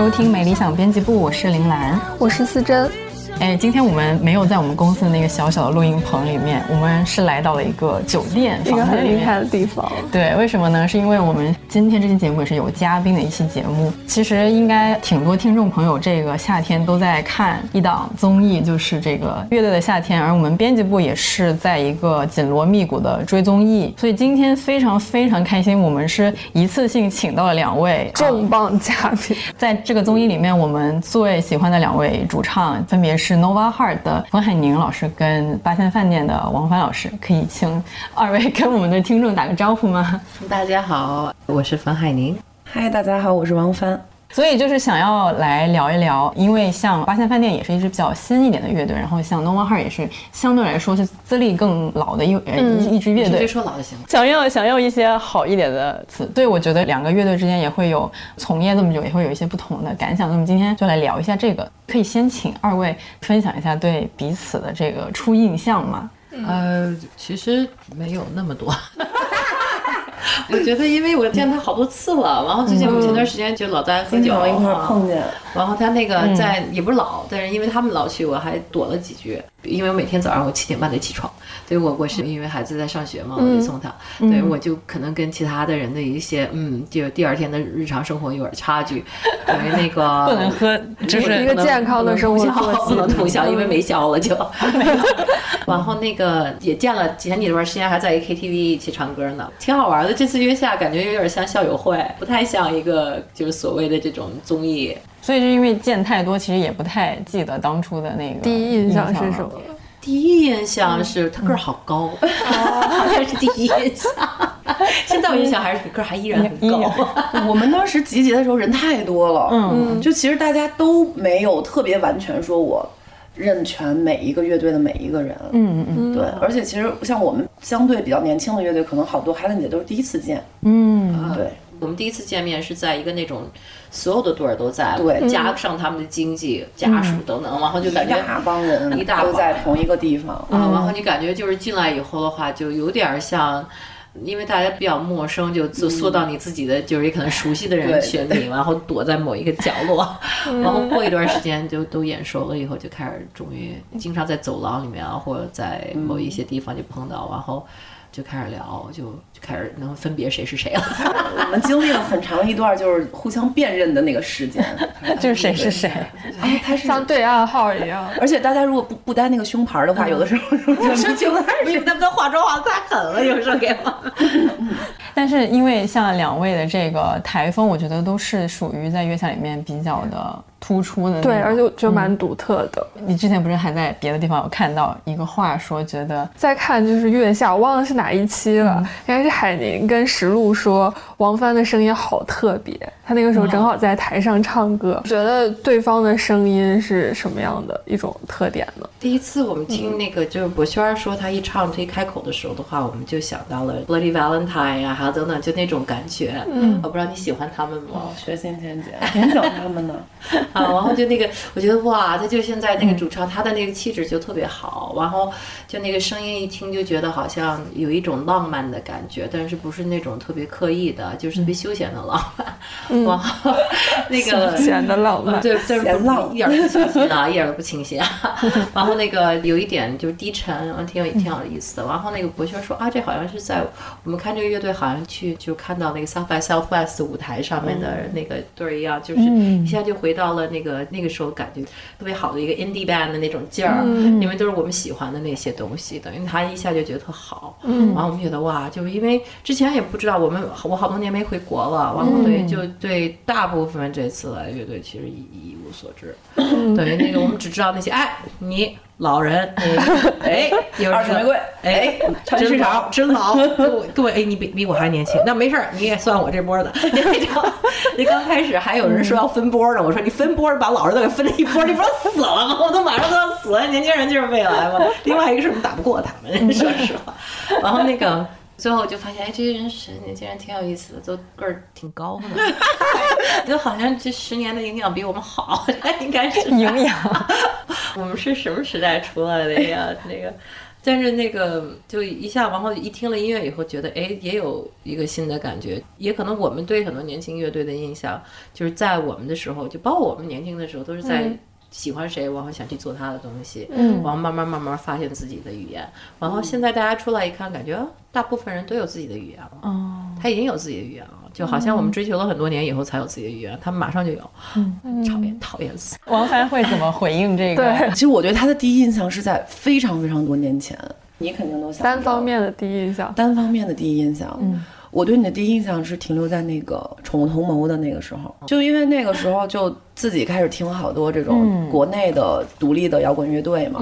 收听美理想编辑部，我是林兰，我是思珍。哎，今天我们没有在我们公司的那个小小的录音棚里面，我们是来到了一个酒店，一个很厉害的地方。对，为什么呢？是因为我们今天这期节目也是有嘉宾的一期节目。其实应该挺多听众朋友这个夏天都在看一档综艺，就是这个乐队的夏天。而我们编辑部也是在一个紧锣密鼓的追综艺，所以今天非常非常开心，我们是一次性请到了两位重磅嘉宾。在这个综艺里面，我们最喜欢的两位主唱分别是。是 Nova Heart 的冯海宁老师跟八仙饭店的王帆老师，可以请 二位跟我们的听众打个招呼吗？大家好，我是冯海宁。嗨，大家好，我是王帆。所以就是想要来聊一聊，因为像八仙饭店也是一支比较新一点的乐队，然后像 Nova Heart 也是相对来说是资历更老的一一一支乐队。直接说老就行了。想要想要一些好一点的词，对我觉得两个乐队之间也会有从业这么久，也会有一些不同的感想。那么今天就来聊一下这个，可以先请二位分享一下对彼此的这个初印象吗？呃，其实没有那么多。我觉得，因为我见他好多次了，然后最近我前段时间就老在喝酒，一块碰见。然后他那个在也不是老，但是因为他们老去，我还躲了几句。因为我每天早上我七点半得起床，对我我是因为孩子在上学嘛，我就送他。对，我就可能跟其他的人的一些嗯，就第二天的日常生活有点差距。等于那个 不能喝，就是一个健康的生活不能通宵，因为没宵了就。然后那个也见了前几段时间还在一 KTV 一起唱歌呢，挺好玩的。这次约下感觉有点像校友会，不太像一个就是所谓的这种综艺。所以就因为见太多，其实也不太记得当初的那个第一印象是什么。第一印象是他个儿好高，好像是第一印象。现在我印象还是个儿还依然很高。我们当时集结的时候人太多了，嗯，就其实大家都没有特别完全说我认全每一个乐队的每一个人，嗯嗯，对。而且其实像我们相对比较年轻的乐队，可能好多孩子姐都是第一次见，嗯，对。我们第一次见面是在一个那种所有的队儿都在，对，加上他们的经纪、家属等等，然后就感觉一大帮人，一大都在同一个地方啊。然后你感觉就是进来以后的话，就有点像，因为大家比较陌生，就就缩到你自己的就是也可能熟悉的人群里，然后躲在某一个角落，然后过一段时间就都眼熟了以后，就开始终于经常在走廊里面啊，或者在某一些地方就碰到，然后。就开始聊，就就开始能分别谁是谁了。我们经历了很长一段就是互相辨认的那个时间，就是谁是谁，哎，他是像对暗号一样。而且大家如果不不带那个胸牌的话，有的时候 就生气了，你们都化妆化的太狠了，有时候给我。但是因为像两位的这个台风，我觉得都是属于在月下里面比较的。突出的对，而且我觉得蛮独特的。你之前不是还在别的地方有看到一个话，说觉得在看就是月下，我忘了是哪一期了，应该是海宁跟石璐说王帆的声音好特别。他那个时候正好在台上唱歌，觉得对方的声音是什么样的一种特点呢？第一次我们听那个就是博轩说他一唱他一开口的时候的话，我们就想到了 Bloody Valentine 啊，还有等等，就那种感觉。嗯，我不知道你喜欢他们吗？学仙仙姐，挺喜欢他们的。啊，然后就那个，我觉得哇，他就现在那个主唱，他的那个气质就特别好，然后就那个声音一听就觉得好像有一种浪漫的感觉，但是不是那种特别刻意的，就是特别休闲的浪漫。然后，那个休闲的浪漫，对，对，一点不清新啊，一点都不清新啊。然后那个有一点就是低沉，挺有挺有意思的。然后那个博轩说啊，这好像是在我们看这个乐队，好像去就看到那个 South by Southwest 舞台上面的那个队一样，就是一下就回到了那个那个时候感觉特别好的一个 indie band 的那种劲儿，因为都是我们喜欢的那些东西，等于他一下就觉得特好。然后我们觉得哇，就是因为之前也不知道我们我好多年没回国了，然后对就。对大部分这次来乐队其实一一无所知，等于那个我们只知道那些哎你老人。哎二手玫瑰。哎真老真老 各位哎你比比我还年轻。那没事儿你也算我这波的。你刚开始还有人说要分波呢我说你分波把老人都给分了一波你不是死了吗？我都马上都要死了年轻人就是未来嘛。另外一个是我们打不过他们说实话。然后那个。最后就发现，哎，这些人十年竟然挺有意思的，都个儿挺高的，就好像这十年的营养比我们好，应该是营养。我们是什么时代出来的呀？那个，但是那个就一下，然后一听了音乐以后，觉得哎，也有一个新的感觉。也可能我们对很多年轻乐队的印象，就是在我们的时候，就包括我们年轻的时候，都是在。喜欢谁，然后想去做他的东西，嗯，然后慢慢慢慢发现自己的语言，然后现在大家出来一看，感觉大部分人都有自己的语言了，哦，他已经有自己的语言了，就好像我们追求了很多年以后才有自己的语言，他们马上就有，嗯，讨厌讨厌死。王帆会怎么回应这个？对，其实我觉得他的第一印象是在非常非常多年前，你肯定都想单方面的第一印象，单方面的第一印象，嗯。我对你的第一印象是停留在那个《宠物同谋》的那个时候，就因为那个时候就自己开始听好多这种国内的独立的摇滚乐队嘛，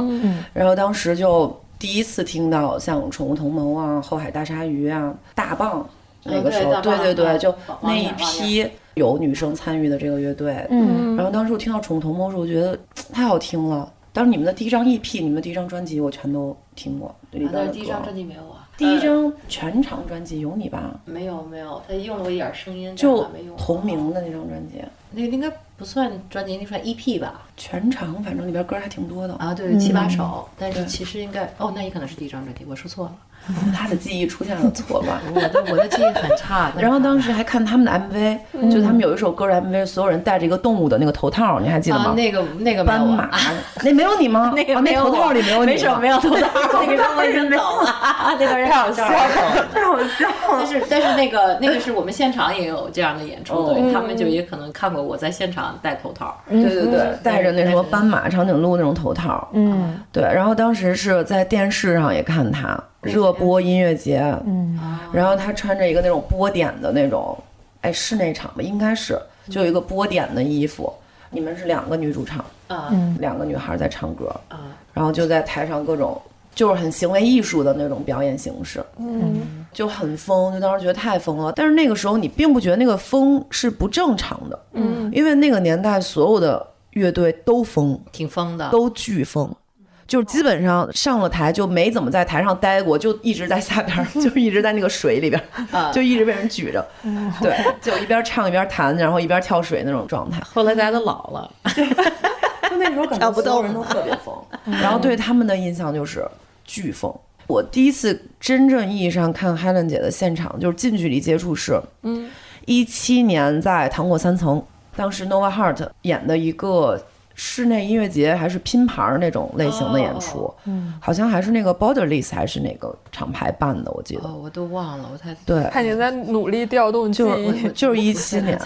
然后当时就第一次听到像《宠物同谋》啊、后海大鲨鱼啊、大棒，那个时候，对对对，就那一批有女生参与的这个乐队，嗯，然后当时我听到《宠物同谋》时，候，我觉得太好听了。当时你们的第一张 EP、你们的第一张专辑，我全都听过。但是第一张专辑没有啊。第一张全场专辑有你吧？没有没有，他用了我一点声音，就同名的那张专辑，那应该不算专辑，那算 EP 吧？全长反正里边歌还挺多的啊，对，七八首，但是其实应该哦，那也可能是第一张专辑，我说错了。他的记忆出现了错乱，我的我的记忆很差。然后当时还看他们的 MV，就他们有一首歌的 MV，所有人戴着一个动物的那个头套，你还记得吗？那个那个斑马，那没有你吗？那个那头套里没有你，没事没有头套，那个让我扔走了，那个人太好笑了，太好笑了。但是但是那个那个是我们现场也有这样的演出，对他们就也可能看过我在现场戴头套，对对对，戴着那什么斑马、长颈鹿那种头套，嗯，对。然后当时是在电视上也看他。热播音乐节，嗯，然后他穿着一个那种波点的那种，哎，是那场吧？应该是，就有一个波点的衣服。你们是两个女主唱，啊，两个女孩在唱歌，啊，然后就在台上各种就是很行为艺术的那种表演形式，嗯，就很疯，就当时觉得太疯了。但是那个时候你并不觉得那个疯是不正常的，嗯，因为那个年代所有的乐队都疯，挺疯的，都巨疯。就基本上上了台就没怎么在台上待过，就一直在下边，就一直在那个水里边，就一直被人举着，对，就一边唱一边弹，然后一边跳水那种状态。后来大家都老了，就那时候感觉 所有人都特别疯，然后对他们的印象就是巨疯。我第一次真正意义上看 Helen 姐的现场，就是近距离接触是，嗯，一七年在糖果三层，当时 Nova Heart 演的一个。室内音乐节还是拼盘那种类型的演出，嗯，好像还是那个 Borderless 还是哪个厂牌办的，我记得，哦，我都忘了，我太对，看你在努力调动 就是就是一七年，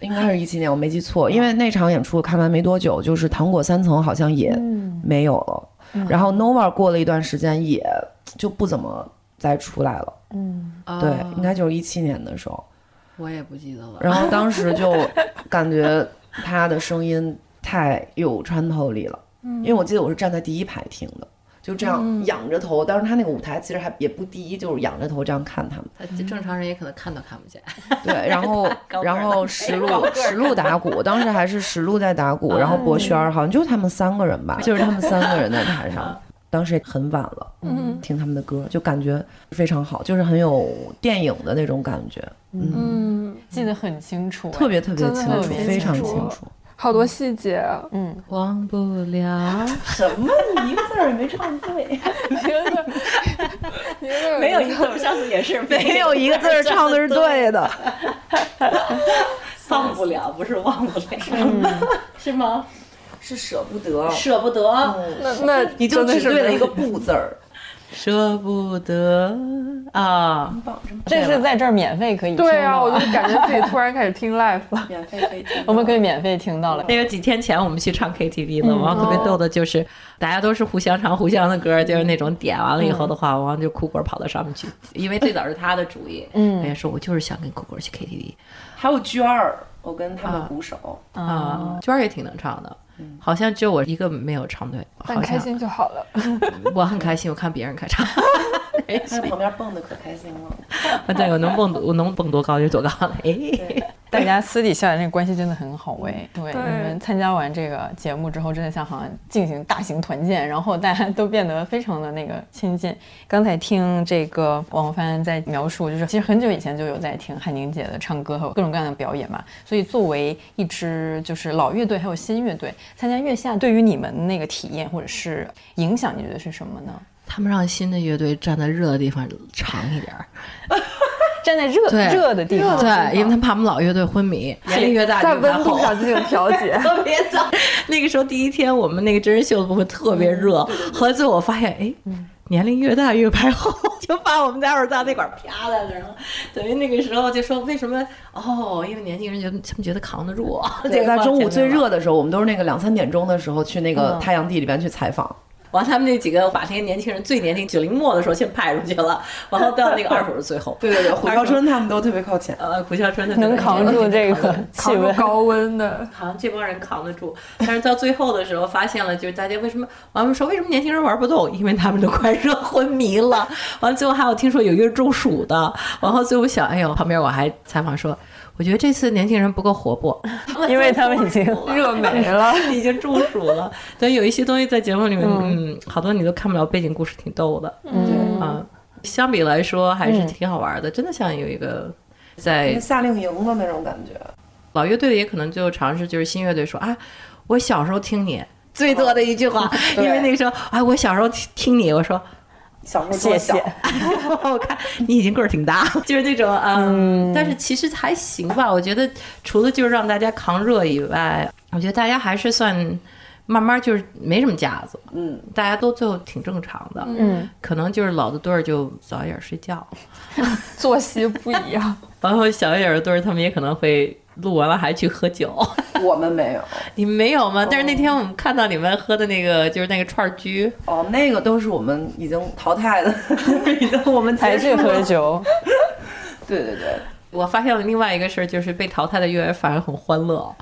应该是一七年，我没记错，因为那场演出看完没多久，就是糖果三层好像也没有了，然后 Nova 过了一段时间也就不怎么再出来了，嗯，对，应该就是一七年的时候，我也不记得了，然后当时就感觉他的声音。太有穿透力了，因为我记得我是站在第一排听的，就这样仰着头。当时他那个舞台其实还也不低，就是仰着头这样看他们。正常人也可能看都看不见。对，然后 然后石路石路打鼓，当时还是石路在打鼓，然后博轩好像就他们三个人吧，就是他们三个人在台上。当时也很晚了，嗯，听他们的歌就感觉非常好，就是很有电影的那种感觉。嗯，记得很清楚，特别特别清楚，非常清楚。好多细节，嗯，忘不了 什么？你一个字儿也没唱对，一个字，一个字没有一个字，上次也是 没有一个字儿唱的是对的。忘不了，不是忘不了，是吗？是舍不得，舍不得。那那你就只对了一个不字儿。舍不得啊！这是在这儿免费可以听对啊，我就感觉自己突然开始听 live 了，免费可以听。我们可以免费听到了。那个几天前我们去唱 KTV 了，然后特别逗的就是，大家都是互相唱互相的歌，就是那种点完了以后的话，王就酷狗跑到上面去，因为最早是他的主意。嗯，他说我就是想跟酷果去 KTV。还有娟儿，我跟他们鼓手啊，娟儿也挺能唱的。好像就我一个没有唱对，很开心就好了。我很开心，我看别人开唱，在旁边蹦的可开心了。对，我能蹦，我能蹦多高就多高了。哎，大家私底下的那个关系真的很好哎。对，对你们参加完这个节目之后，真的像好像进行大型团建，然后大家都变得非常的那个亲近。刚才听这个王帆在描述，就是其实很久以前就有在听海宁姐的唱歌和各种各样的表演嘛。所以作为一支就是老乐队还有新乐队，参加月下对于你们那个体验或者是影响，你觉得是什么呢？他们让新的乐队站在热的地方长一点儿，站在热对热的地方，对，因为他们怕我们老乐队昏迷，年龄越大在温度上进行调节。特别早。那个时候第一天我们那个真人秀的部分特别热，后来最后我发现，哎，年龄越大越排后，就把我们待会儿在那块儿啪在那儿了。等于那个时候就说为什么？哦，因为年轻人觉得他们觉得扛得住。这对，个在中午最热的时候，我们都是那个两三点钟的时候去那个嗯太阳地里边去采访。完，他们那几个把那些年轻人最年轻九零末的时候先派出去了，然后到那个二手是最后。对对对，胡孝春他们都特别靠前。呃，胡孝春他能扛住这个气温。扛住高温的，好像这帮人扛得住，但是到最后的时候，发现了就是大家为什么完了说为什么年轻人玩不动？因为他们都快热昏迷了。完了最后还有听说有一个人中暑的，然后最后想，哎呦，旁边我还采访说，我觉得这次年轻人不够活泼，因为他们已经 热没了。已经中暑了。对，有一些东西在节目里面，嗯，好多你都看不了，背景故事挺逗的，嗯啊。相比来说还是挺好玩的，真的像有一个在夏令营的那种感觉。老乐队也可能就尝试，就是新乐队说啊，我小时候听你最多的一句话，对因为那个时候啊，我小时候听听你，我说小时候多谢小。谢，我看你已经个儿挺大，就是那种嗯，但是其实还行吧。我觉得除了就是让大家扛热以外，我觉得大家还是算慢慢就是没什么架子，嗯，大家都最后挺正常的，嗯，可能就是老的队儿就早一点睡觉，作息不一样，包括小一点的队儿他们也可能会录完了还去喝酒。我们没有。你们没有吗？但是那天我们看到你们喝的那个就是那个串儿居，哦，那个都是我们已经淘汰的，已经我们才去结束了。喝酒，对对对，我发现了另外一个事儿，就是被淘汰的乐员反而很欢乐。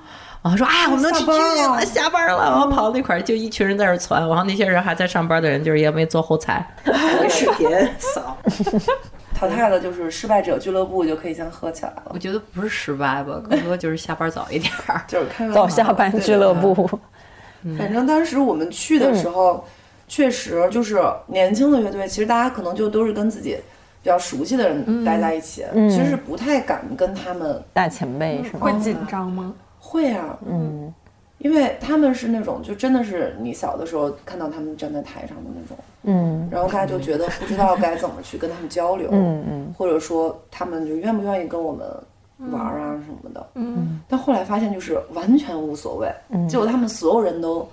然后说：“哎，我们能去下班剧了了，下班了。”然后跑到那块儿，就一群人在那儿传。然后那些人还在上班的人，就是也没做后台，没视频扫。淘汰了就是失败者俱乐部，就可以先喝起来了我。觉得不是失败吧，更多就是下班早一点儿。就是开玩笑早下班俱乐。部，反正当时我们去的时候，确实就是年轻的乐队，其实大家可能就都是跟自己比较熟悉的人待在一起，其实是不太敢跟他们大前辈是吗？会紧张吗？会啊，嗯因为他们是那种就真的是你小的时候看到他们站在台上的那种，嗯然后大家就觉得不知道该怎么去跟他们交流，嗯嗯或者说他们就愿不愿意跟我们玩儿啊什么的。嗯，但后来发现就是完全无所谓，嗯结果他们所有人都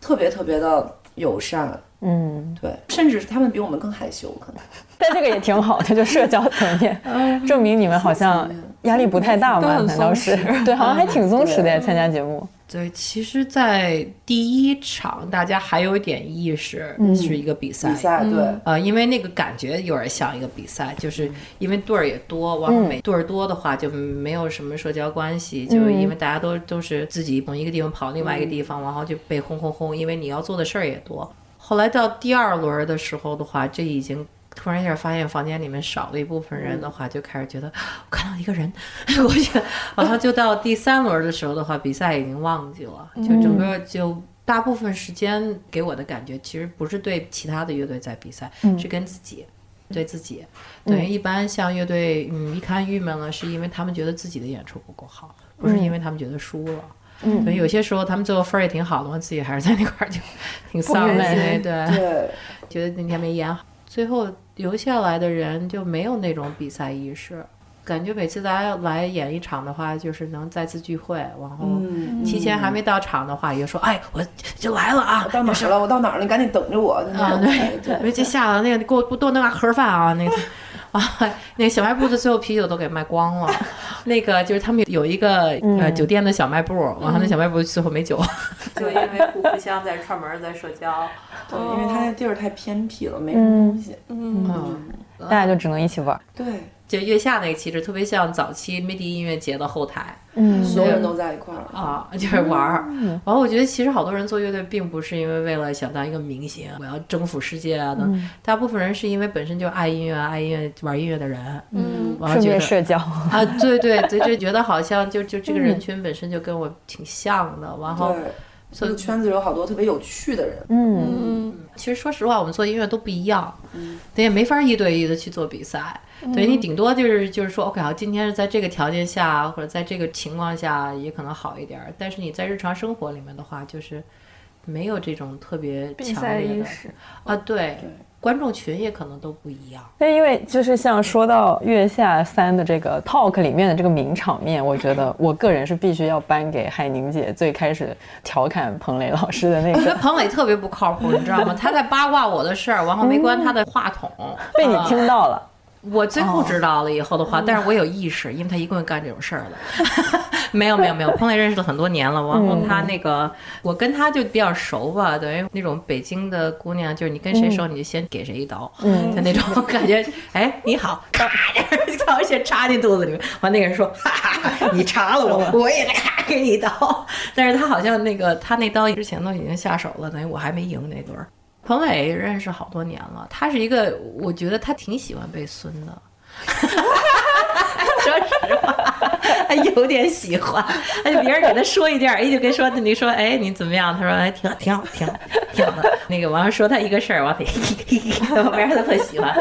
特别特别的友善，嗯，对，甚至是他们比我们更害羞，可能。但这个也挺好的，就社交层面，证明你们好像压力不太大嘛？难道是对？好像还挺松弛的参加节目。对，其实，在第一场大家还有一点意识，是一个比赛。比赛对，呃，因为那个感觉有点像一个比赛，就是因为队儿也多，然后每队儿多的话就没有什么社交关系，就是因为大家都都是自己从一个地方跑另外一个地方，然后就被轰轰轰，因为你要做的事儿也多。后来到第二轮的时候的话，这已经突然一下发现房间里面少了一部分人的话，就开始觉得 我看到一个人 我觉得好像就到第三轮的时候的话，比赛已经忘记了，就整个就。大部分时间给我的感觉，其实不是对其他的乐队在比赛，是跟自己，对自己。等于一般像乐队，嗯，一看郁闷了，是因为他们觉得自己的演出不够好，不是因为他们觉得输了。嗯，所以有些时候他们最后分儿也挺好的，我自己还是在那块儿就挺丧的，对，对，觉得那天没演好。最后留下来的人就没有那种比赛意识，感觉每次大家来演一场的话，就是能再次聚会，然后嗯，提前还没到场的话，也说哎，我就来了啊我，到哪儿了？我到哪儿了？你赶紧等着我。啊，对 对感觉，因为这下了那个给我多弄碗盒饭啊，那个 啊，那个小卖部的最后啤酒都给卖光了。那个就是他们有一个呃酒店的小卖部，然后那小卖部最后没酒，就因为互互相在串门在社交。对，因为他那地儿太偏僻了，没什么东西。嗯，嗯，大家就只能一起玩。对，就月下那个气质，特别像早期 MIDI 音乐节的后台。嗯，所有人都在一块儿。啊，就是玩儿。然后我觉得其实好多人做乐队，并不是因为为了想当一个明星，我要征服世界啊的。大部分人是因为本身就爱音乐、爱音乐、玩音乐的人。嗯，然后觉得顺便社交。啊，对对对，就觉得好像就就这个人群本身就跟我挺像的。然后，对，这个圈子有好多特别有趣的人。嗯，其实说实话，我们做音乐都不一样，对，也没法一对一的去做比赛。对你顶多就是就是说，OK，好，今天是在这个条件下或者在这个情况下也可能好一点儿，但是你在日常生活里面的话，就是没有这种特别比赛强烈的意识。啊，对，观众群也可能都不一样。那因为就是像说到《月下三》的这个 talk 里面的这个名场面，我觉得我个人是必须要颁给海宁姐最开始调侃彭磊老师的那个我觉得，彭磊特别不靠谱，你知道吗？他在八卦我的事儿，然后没关他的话筒，被你啊听到了。我最后知道了以后的话，但是我有意识，因为他一共干这种事儿了。没有没有没有，彭磊 认识了很多年了，然后他那个、我跟他就比较熟吧，等于那种北京的姑娘，就是你跟谁熟，你就先给谁一刀，嗯，就那种感觉。哎，你好，咔，然先插进肚子里面，完那个人说，哈哈哈，你插了我，我也得咔给你一刀。但是他好像那个他那刀之前都已经下手了，等于我还没赢那轮儿。彭伟认识好多年了，他是一个，我觉得他挺喜欢被孙的。说实话，他有点喜欢。哎，别人给他说一件，哎，就跟说你说，哎，你怎么样？他说，哎，挺好，挺好，挺好，挺好的。那个完了说他一个事儿，完了，旁边他特喜欢。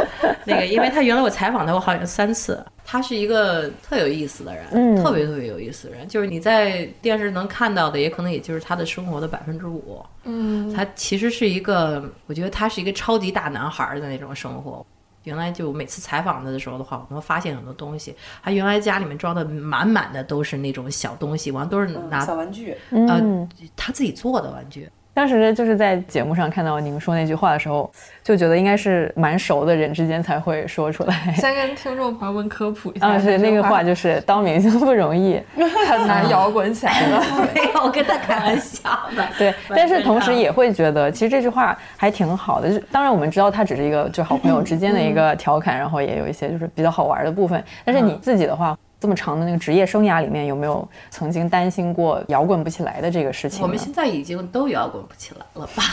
那个，因为他原来我采访他我好像三次，他是一个特有意思的人，嗯特别特别有意思的人。就是你在电视能看到的，也可能也就是他的生活的百分之五。嗯，他其实是一个，我觉得他是一个超级大男孩儿的那种生活。原来就每次采访他的时候的话，我们发现很多东西。他原来家里面装的满满的都是那种小东西，完都是拿、小玩具，呃他自己做的玩具。当时就是在节目上看到您说那句话的时候，就觉得应该是蛮熟的人之间才会说出来。先跟听众朋友们科普一下，啊，是那个话，就是 当明星不容易。很难摇滚起来的。没有，我跟他开玩笑的。对，但是同时也会觉得，其实这句话还挺好的。就是当然我们知道它只是一个就好朋友之间的一个调侃，然后也有一些就是比较好玩的部分。但是你自己的话，这么长的那个职业生涯里面，有没有曾经担心过摇滚不起来的这个事情？我们现在已经都摇滚不起来了吧？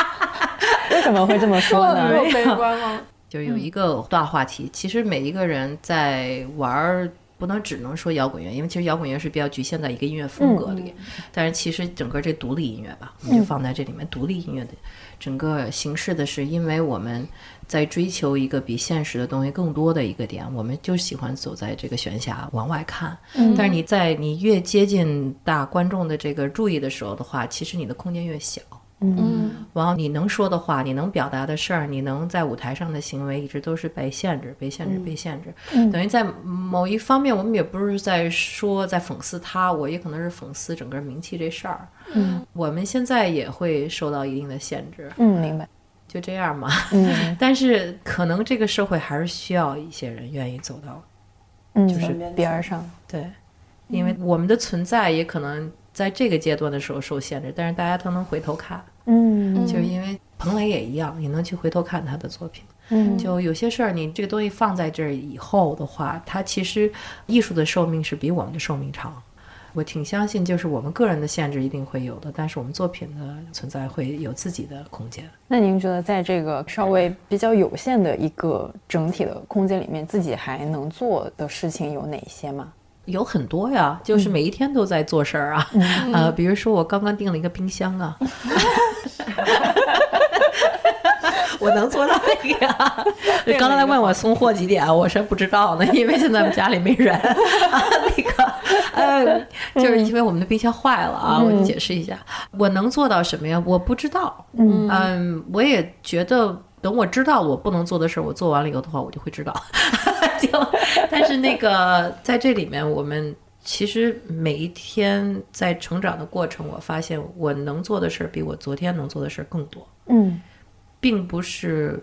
为什么会这么说呢？有悲观吗？就有一个大话题，其实每一个人在玩儿，不能只能说摇滚乐，因为其实摇滚乐是比较局限在一个音乐风格里。但是其实整个这独立音乐吧，我们就放在这里面，独立音乐的整个形式的是，因为我们在追求一个比现实的东西更多的一个点，我们就喜欢走在这个悬崖往外看。但是你在你越接近大观众的这个注意的时候的话，其实你的空间越小。嗯，然后你能说的话，你能表达的事儿，你能在舞台上的行为，一直都是被限制、被限制、被限制。等于在某一方面，我们也不是在说在讽刺他，我也可能是讽刺整个名气这事儿。嗯，我们现在也会受到一定的限制，嗯，明白。就这样嘛。嗯 但是可能这个社会还是需要一些人愿意走到嗯，就是边儿上。对，因为我们的存在也可能在这个阶段的时候受限制，但是大家都能回头看。嗯就是因为彭磊也一样，你能去回头看他的作品。嗯就有些事儿，你这个东西放在这儿以后的话，它其实艺术的寿命是比我们的寿命长。我挺相信，就是我们个人的限制一定会有的，但是我们作品的存在会有自己的空间。那您觉得在这个稍微比较有限的一个整体的空间里面，自己还能做的事情有哪些吗？有很多呀，就是每一天都在做事儿啊，呃，比如说我刚刚订了一个冰箱啊，我能做到那个呀。就 刚才问我送货几点，我说不知道呢，因为现在我们家里没人。啊、那个，呃，就是因为我们的冰箱坏了啊，我解释一下，我能做到什么呀？我不知道。嗯我也觉得。等我知道我不能做的事儿，我做完了以后的话，我就会知道。就，但是那个在这里面，我们其实每一天在成长的过程，我发现我能做的事儿比我昨天能做的事儿更多，嗯并不是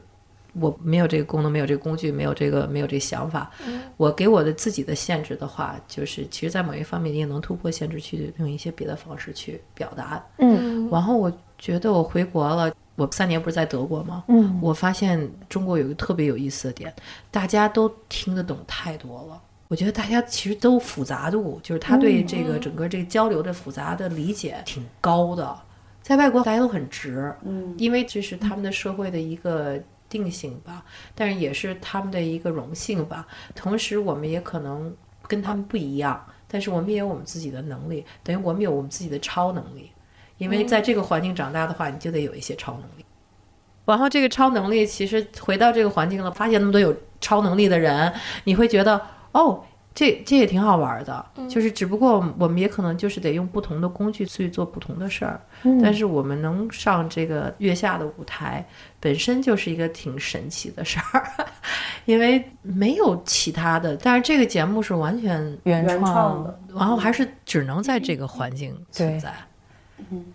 我没有这个功能、没有这个工具、没有这个没有这个想法。我给我的自己的限制的话，就是其实，在某一方面你也能突破限制，去用一些别的方式去表达。嗯然后我觉得我回国了，我三年不是在德国吗？嗯，我发现中国有一个特别有意思的点，大家都听得懂太多了。我觉得大家其实都复杂度，就是他对这个整个这个交流的复杂的理解挺高的。在外国大家都很直，嗯，因为这是他们的社会的一个定性吧，但是也是他们的一个荣幸吧。同时，我们也可能跟他们不一样，但是我们也有我们自己的能力，等于我们有我们自己的超能力。因为在这个环境长大的话，你就得有一些超能力。然后这个超能力其实回到这个环境了，发现那么多有超能力的人，你会觉得哦，这这也挺好玩的。就是只不过我们也可能就是得用不同的工具去做不同的事儿。但是我们能上这个月下的舞台，本身就是一个挺神奇的事儿，因为没有其他的。但是这个节目是完全原创的，然后还是只能在这个环境存在。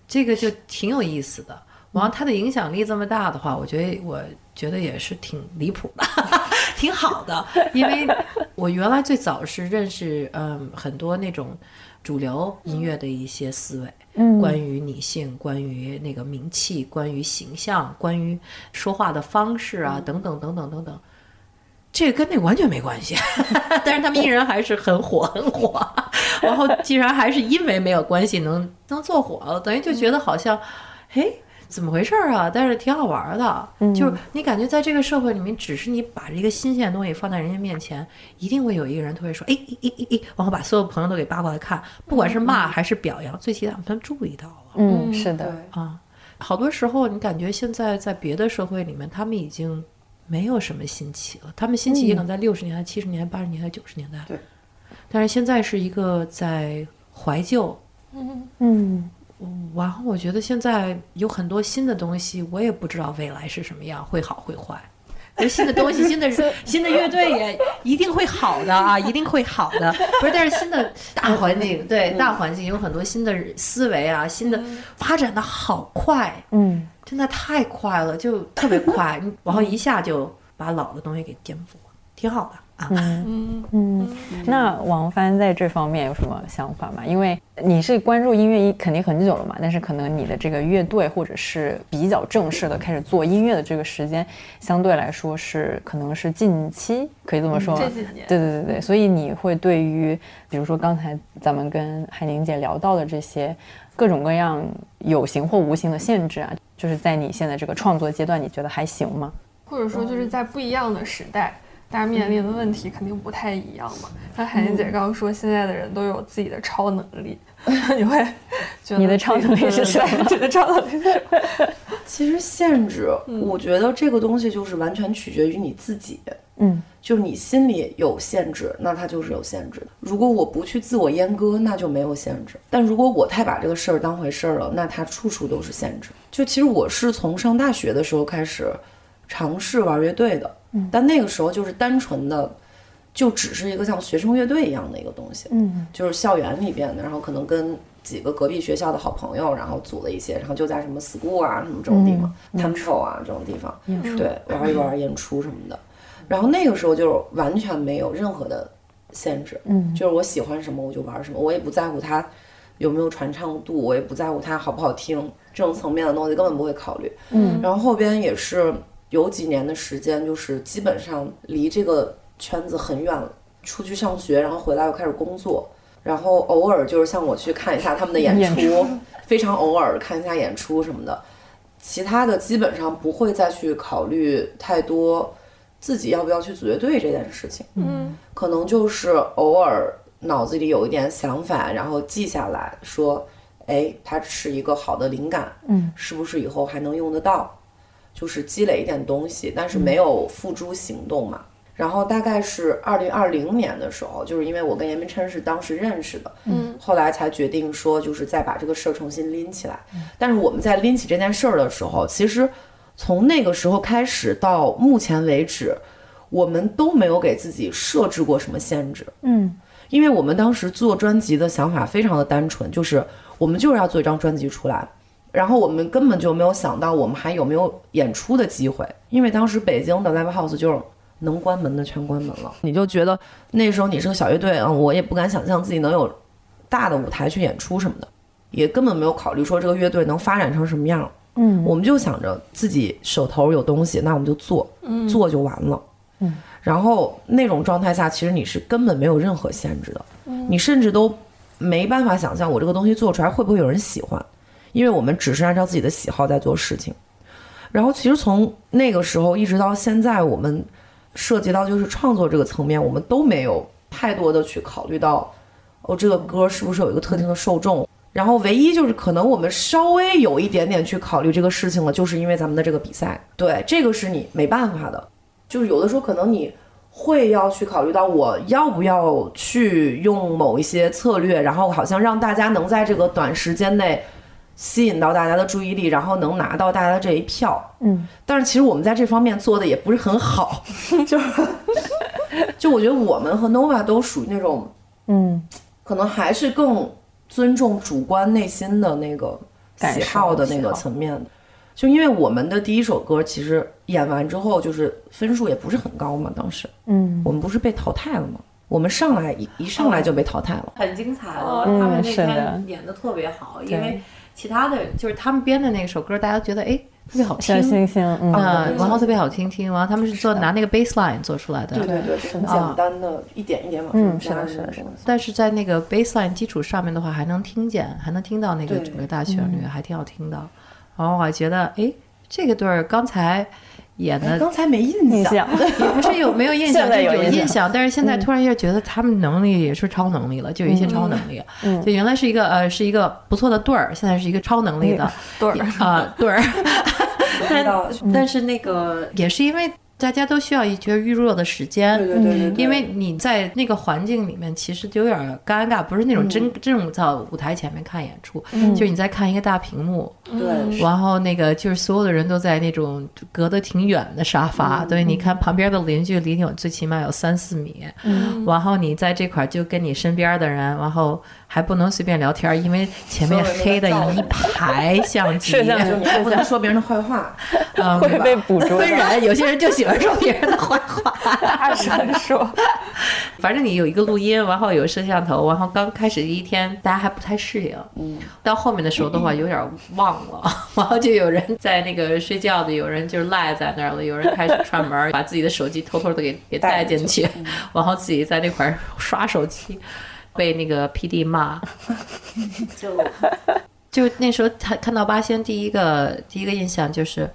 这个就挺有意思的。然后它的影响力这么大的话，我觉得我觉得也是挺离谱的，挺好的。因为我原来最早是认识嗯很多那种主流音乐的一些思维，嗯，关于女性，关于那个名气，关于形象，关于说话的方式啊，等等等等等等。这个跟那完全没关系，但是他们依然还是很火很火，然后竟然还是因为没有关系能能做火了，等于就觉得好像，哎，怎么回事啊？但是挺好玩的，就是你感觉在这个社会里面，只是你把这个新鲜的东西放在人家面前，一定会有一个人特别说，哎哎哎哎哎，然后把所有朋友都给扒过来看，不管是骂还是表扬，最起码他们注意到了。嗯，是的啊，好多时候你感觉现在在别的社会里面，他们已经。没有什么新奇了，他们新奇可能在六十年代、七十年代、八十年代、九十年代。对，但是现在是一个在怀旧。嗯。嗯。然后我觉得现在有很多新的东西，我也不知道未来是什么样，会好会坏。新的东西，新的新的乐队也一定会好的啊，一定会好的。不是，但是新的大环境，对大环境有很多新的思维啊，新的发展的好快。嗯。真的太快了，就 特别快，然后一下就把老的东西给颠覆了，挺好的啊。嗯嗯，那王帆在这方面有什么想法吗？因为你是关注音乐肯定很久了嘛，但是可能你的这个乐队或者是比较正式的开始做音乐的这个时间，相对来说是可能是近期，可以这么说。这几年。对对对对，所以你会对于，比如说刚才咱们跟海宁姐聊到的这些。各种各样有形或无形的限制啊，就是在你现在这个创作阶段，你觉得还行吗？或者说就是在不一样的时代，大家面临的问题肯定不太一样嘛。像海燕姐刚刚说，现在的人都有自己的超能力，你会觉得你的超能力是什么？你的超能力是什么？其实限制，我觉得这个东西就是完全取决于你自己。嗯，就是你心里有限制，那它就是有限制的。如果我不去自我阉割，那就没有限制。但如果我太把这个事儿当回事儿了，那它处处都是限制。就其实我是从上大学的时候开始尝试玩乐队的，嗯，但那个时候就是单纯的，就只是一个像学生乐队一样的一个东西，嗯，就是校园里边的，然后可能跟几个隔壁学校的好朋友，然后组了一些，然后就在什么 school 啊什么这种地方，temple 啊这种地方，对，玩一玩演出什么的。然后那个时候就完全没有任何的限制，嗯，就是我喜欢什么我就玩什么，我也不在乎它有没有传唱度，我也不在乎它好不好听，这种层面的东西根本不会考虑，嗯。然后后边也是有几年的时间，就是基本上离这个圈子很远了，出去上学，然后回来又开始工作，然后偶尔就是像我去看一下他们的演出，非常偶尔看一下演出什么的，其他的基本上不会再去考虑太多。自己要不要去组乐队这件事情，嗯，可能就是偶尔脑子里有一点想法，然后记下来说，哎，它是一个好的灵感，嗯，是不是以后还能用得到？就是积累一点东西，但是没有付诸行动嘛。然后大概是二零二零年的时候，就是因为我跟严明琛是当时认识的，嗯，后来才决定说，就是再把这个事儿重新拎起来。但是我们在拎起这件事儿的时候，其实。从那个时候开始到目前为止，我们都没有给自己设置过什么限制。嗯，因为我们当时做专辑的想法非常的单纯，就是我们就是要做一张专辑出来，然后我们根本就没有想到我们还有没有演出的机会，因为当时北京的 live house 就是能关门的全关门了。你就觉得那时候你是个小乐队啊，我也不敢想象自己能有大的舞台去演出什么的，也根本没有考虑说这个乐队能发展成什么样。嗯，我们就想着自己手头有东西，那我们就做，做就完了。嗯，然后那种状态下，其实你是根本没有任何限制的，你甚至都没办法想象我这个东西做出来会不会有人喜欢，因为我们只是按照自己的喜好在做事情。然后其实从那个时候一直到现在，我们涉及到就是创作这个层面，我们都没有太多的去考虑到，哦，这个歌是不是有一个特定的受众。然后唯一就是可能我们稍微有一点点去考虑这个事情了，就是因为咱们的这个比赛，对，这个是你没办法的。就是有的时候可能你会要去考虑到我要不要去用某一些策略，然后好像让大家能在这个短时间内。吸引到大家的注意力，然后能拿到大家的这一票。嗯，但是其实我们在这方面做的也不是很好，就就我觉得我们和 Nova 都属于那种，嗯，可能还是更尊重主观内心的那个喜好的那个层面。就因为我们的第一首歌其实演完之后，就是分数也不是很高嘛，当时，嗯，我们不是被淘汰了吗？我们上来一一上来就被淘汰了，很精彩的，他们那天演的特别好，因为。其他的就是他们编的那首歌，大家觉得哎特别好听，小星星，嗯，然后特别好听听，然后他们是做拿那个 baseline 做出来的，对对对，很简单的一点一点往上加的是的，但是在那个 baseline 基础上面的话，还能听见，还能听到那个整个大旋律，还挺好听的。然后我还觉得哎，这个对儿刚才。演的刚才没印象，也不是有没有印象，就有印象。但是现在突然又觉得他们能力也是超能力了，就有一些超能力。就原来是一个呃是一个不错的对儿，现在是一个超能力的对儿啊对儿。但但是那个也是因为。大家都需要一些预热的时间，对对对，因为你在那个环境里面，其实就有点尴尬，不是那种真这种在舞台前面看演出，就是你在看一个大屏幕，对，然后那个就是所有的人都在那种隔得挺远的沙发，对，你看旁边的邻居离你最起码有三四米，然后你在这块就跟你身边的人，然后。还不能随便聊天，因为前面黑的一排相机，摄像机不能说别人的坏话，嗯会被捕捉。分人，有些人就喜欢说别人的坏话，大声说。反正你有一个录音，然后有摄像头，然后刚开始第一天大家还不太适应，嗯，到后面的时候的话有点忘了，然后就有人在那个睡觉的，有人就赖在那儿了，有人开始串门，把自己的手机偷偷的给给带进去，然后自己在那块儿刷手机。被那个 P D 骂，就就那时候他看到八仙第一个第一个印象就是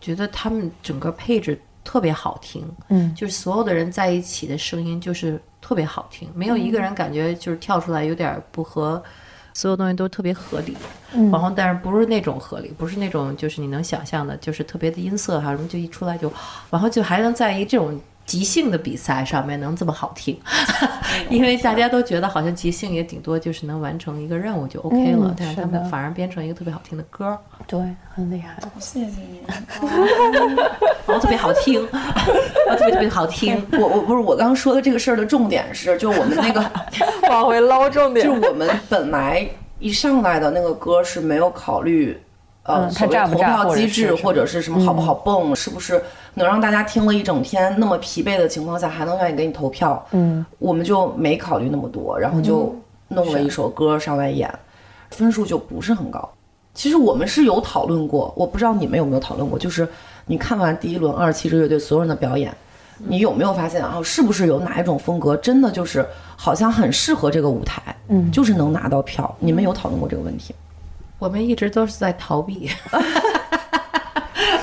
觉得他们整个配置特别好听，嗯，就是所有的人在一起的声音就是特别好听，没有一个人感觉就是跳出来有点不合，所有东西都特别合理，然后但是不是那种合理，不是那种就是你能想象的，就是特别的音色哈什么就一出来就，然后就还能在一这种。即兴的比赛上面能这么好听，因为大家都觉得好像即兴也顶多就是能完成一个任务就 OK 了，但是他们反而编成一个特别好听的歌，对，很厉害。谢谢你，哦，特别好听，哦，特别特别好听。我我不是我刚刚说的这个事儿的重点是，就我们那个往回捞重点，就是我们本来一上来的那个歌是没有考虑。呃，所谓投票机制或者是什么好不好蹦，是不是能让大家听了一整天那么疲惫的情况下还能愿意给你投票？嗯，我们就没考虑那么多，然后就弄了一首歌上来演，分数就不是很高。其实我们是有讨论过，我不知道你们有没有讨论过，就是你看完第一轮二十七支乐队所有人的表演，你有没有发现啊，是不是有哪一种风格真的就是好像很适合这个舞台，嗯，就是能拿到票？你们有讨论过这个问题？我们一直都是在逃避，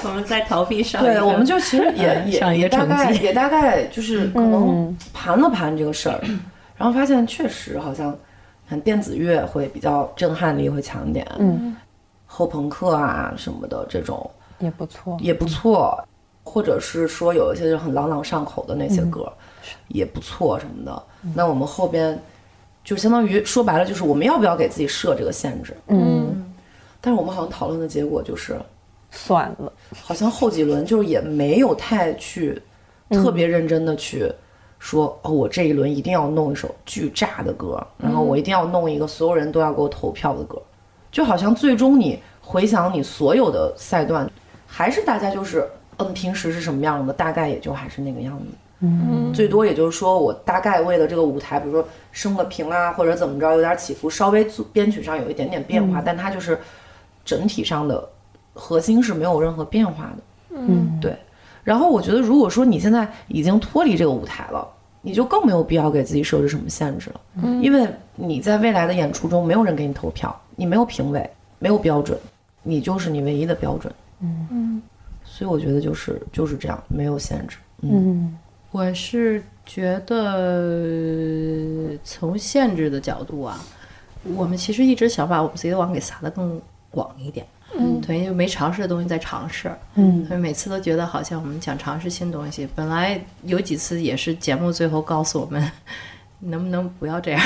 我们在逃避上。对，我们就其实也也 也大概也大概就是可能盘了盘这个事儿，然后发现确实好像，看电子乐会比较震撼力会强一点，嗯，后朋克啊什么的这种也不错，也不错，或者是说有一些就很朗朗上口的那些歌也不错什么的。那我们后边。就相当于说白了，就是我们要不要给自己设这个限制？嗯，但是我们好像讨论的结果就是算了，好像后几轮就是也没有太去特别认真的去说哦，我这一轮一定要弄一首巨炸的歌，然后我一定要弄一个所有人都要给我投票的歌，就好像最终你回想你所有的赛段，还是大家就是嗯，平时是什么样的，大概也就还是那个样子。嗯，最多也就是说我大概为了这个舞台，比如说升个平啊，或者怎么着，有点起伏，稍微编曲上有一点点变化，但它就是整体上的核心是没有任何变化的。嗯，对。然后我觉得，如果说你现在已经脱离这个舞台了，你就更没有必要给自己设置什么限制了，嗯因为你在未来的演出中，没有人给你投票，你没有评委，没有标准，你就是你唯一的标准。嗯嗯，所以我觉得就是就是这样，没有限制。嗯，我是觉得从限制的角度啊，我们其实一直想把我们自己的网给撒得更广一点。嗯，等于没尝试的东西在尝试，嗯，所以每次都觉得好像我们想尝试新东西。本来有几次也是节目最后告诉我们，能不能不要这样，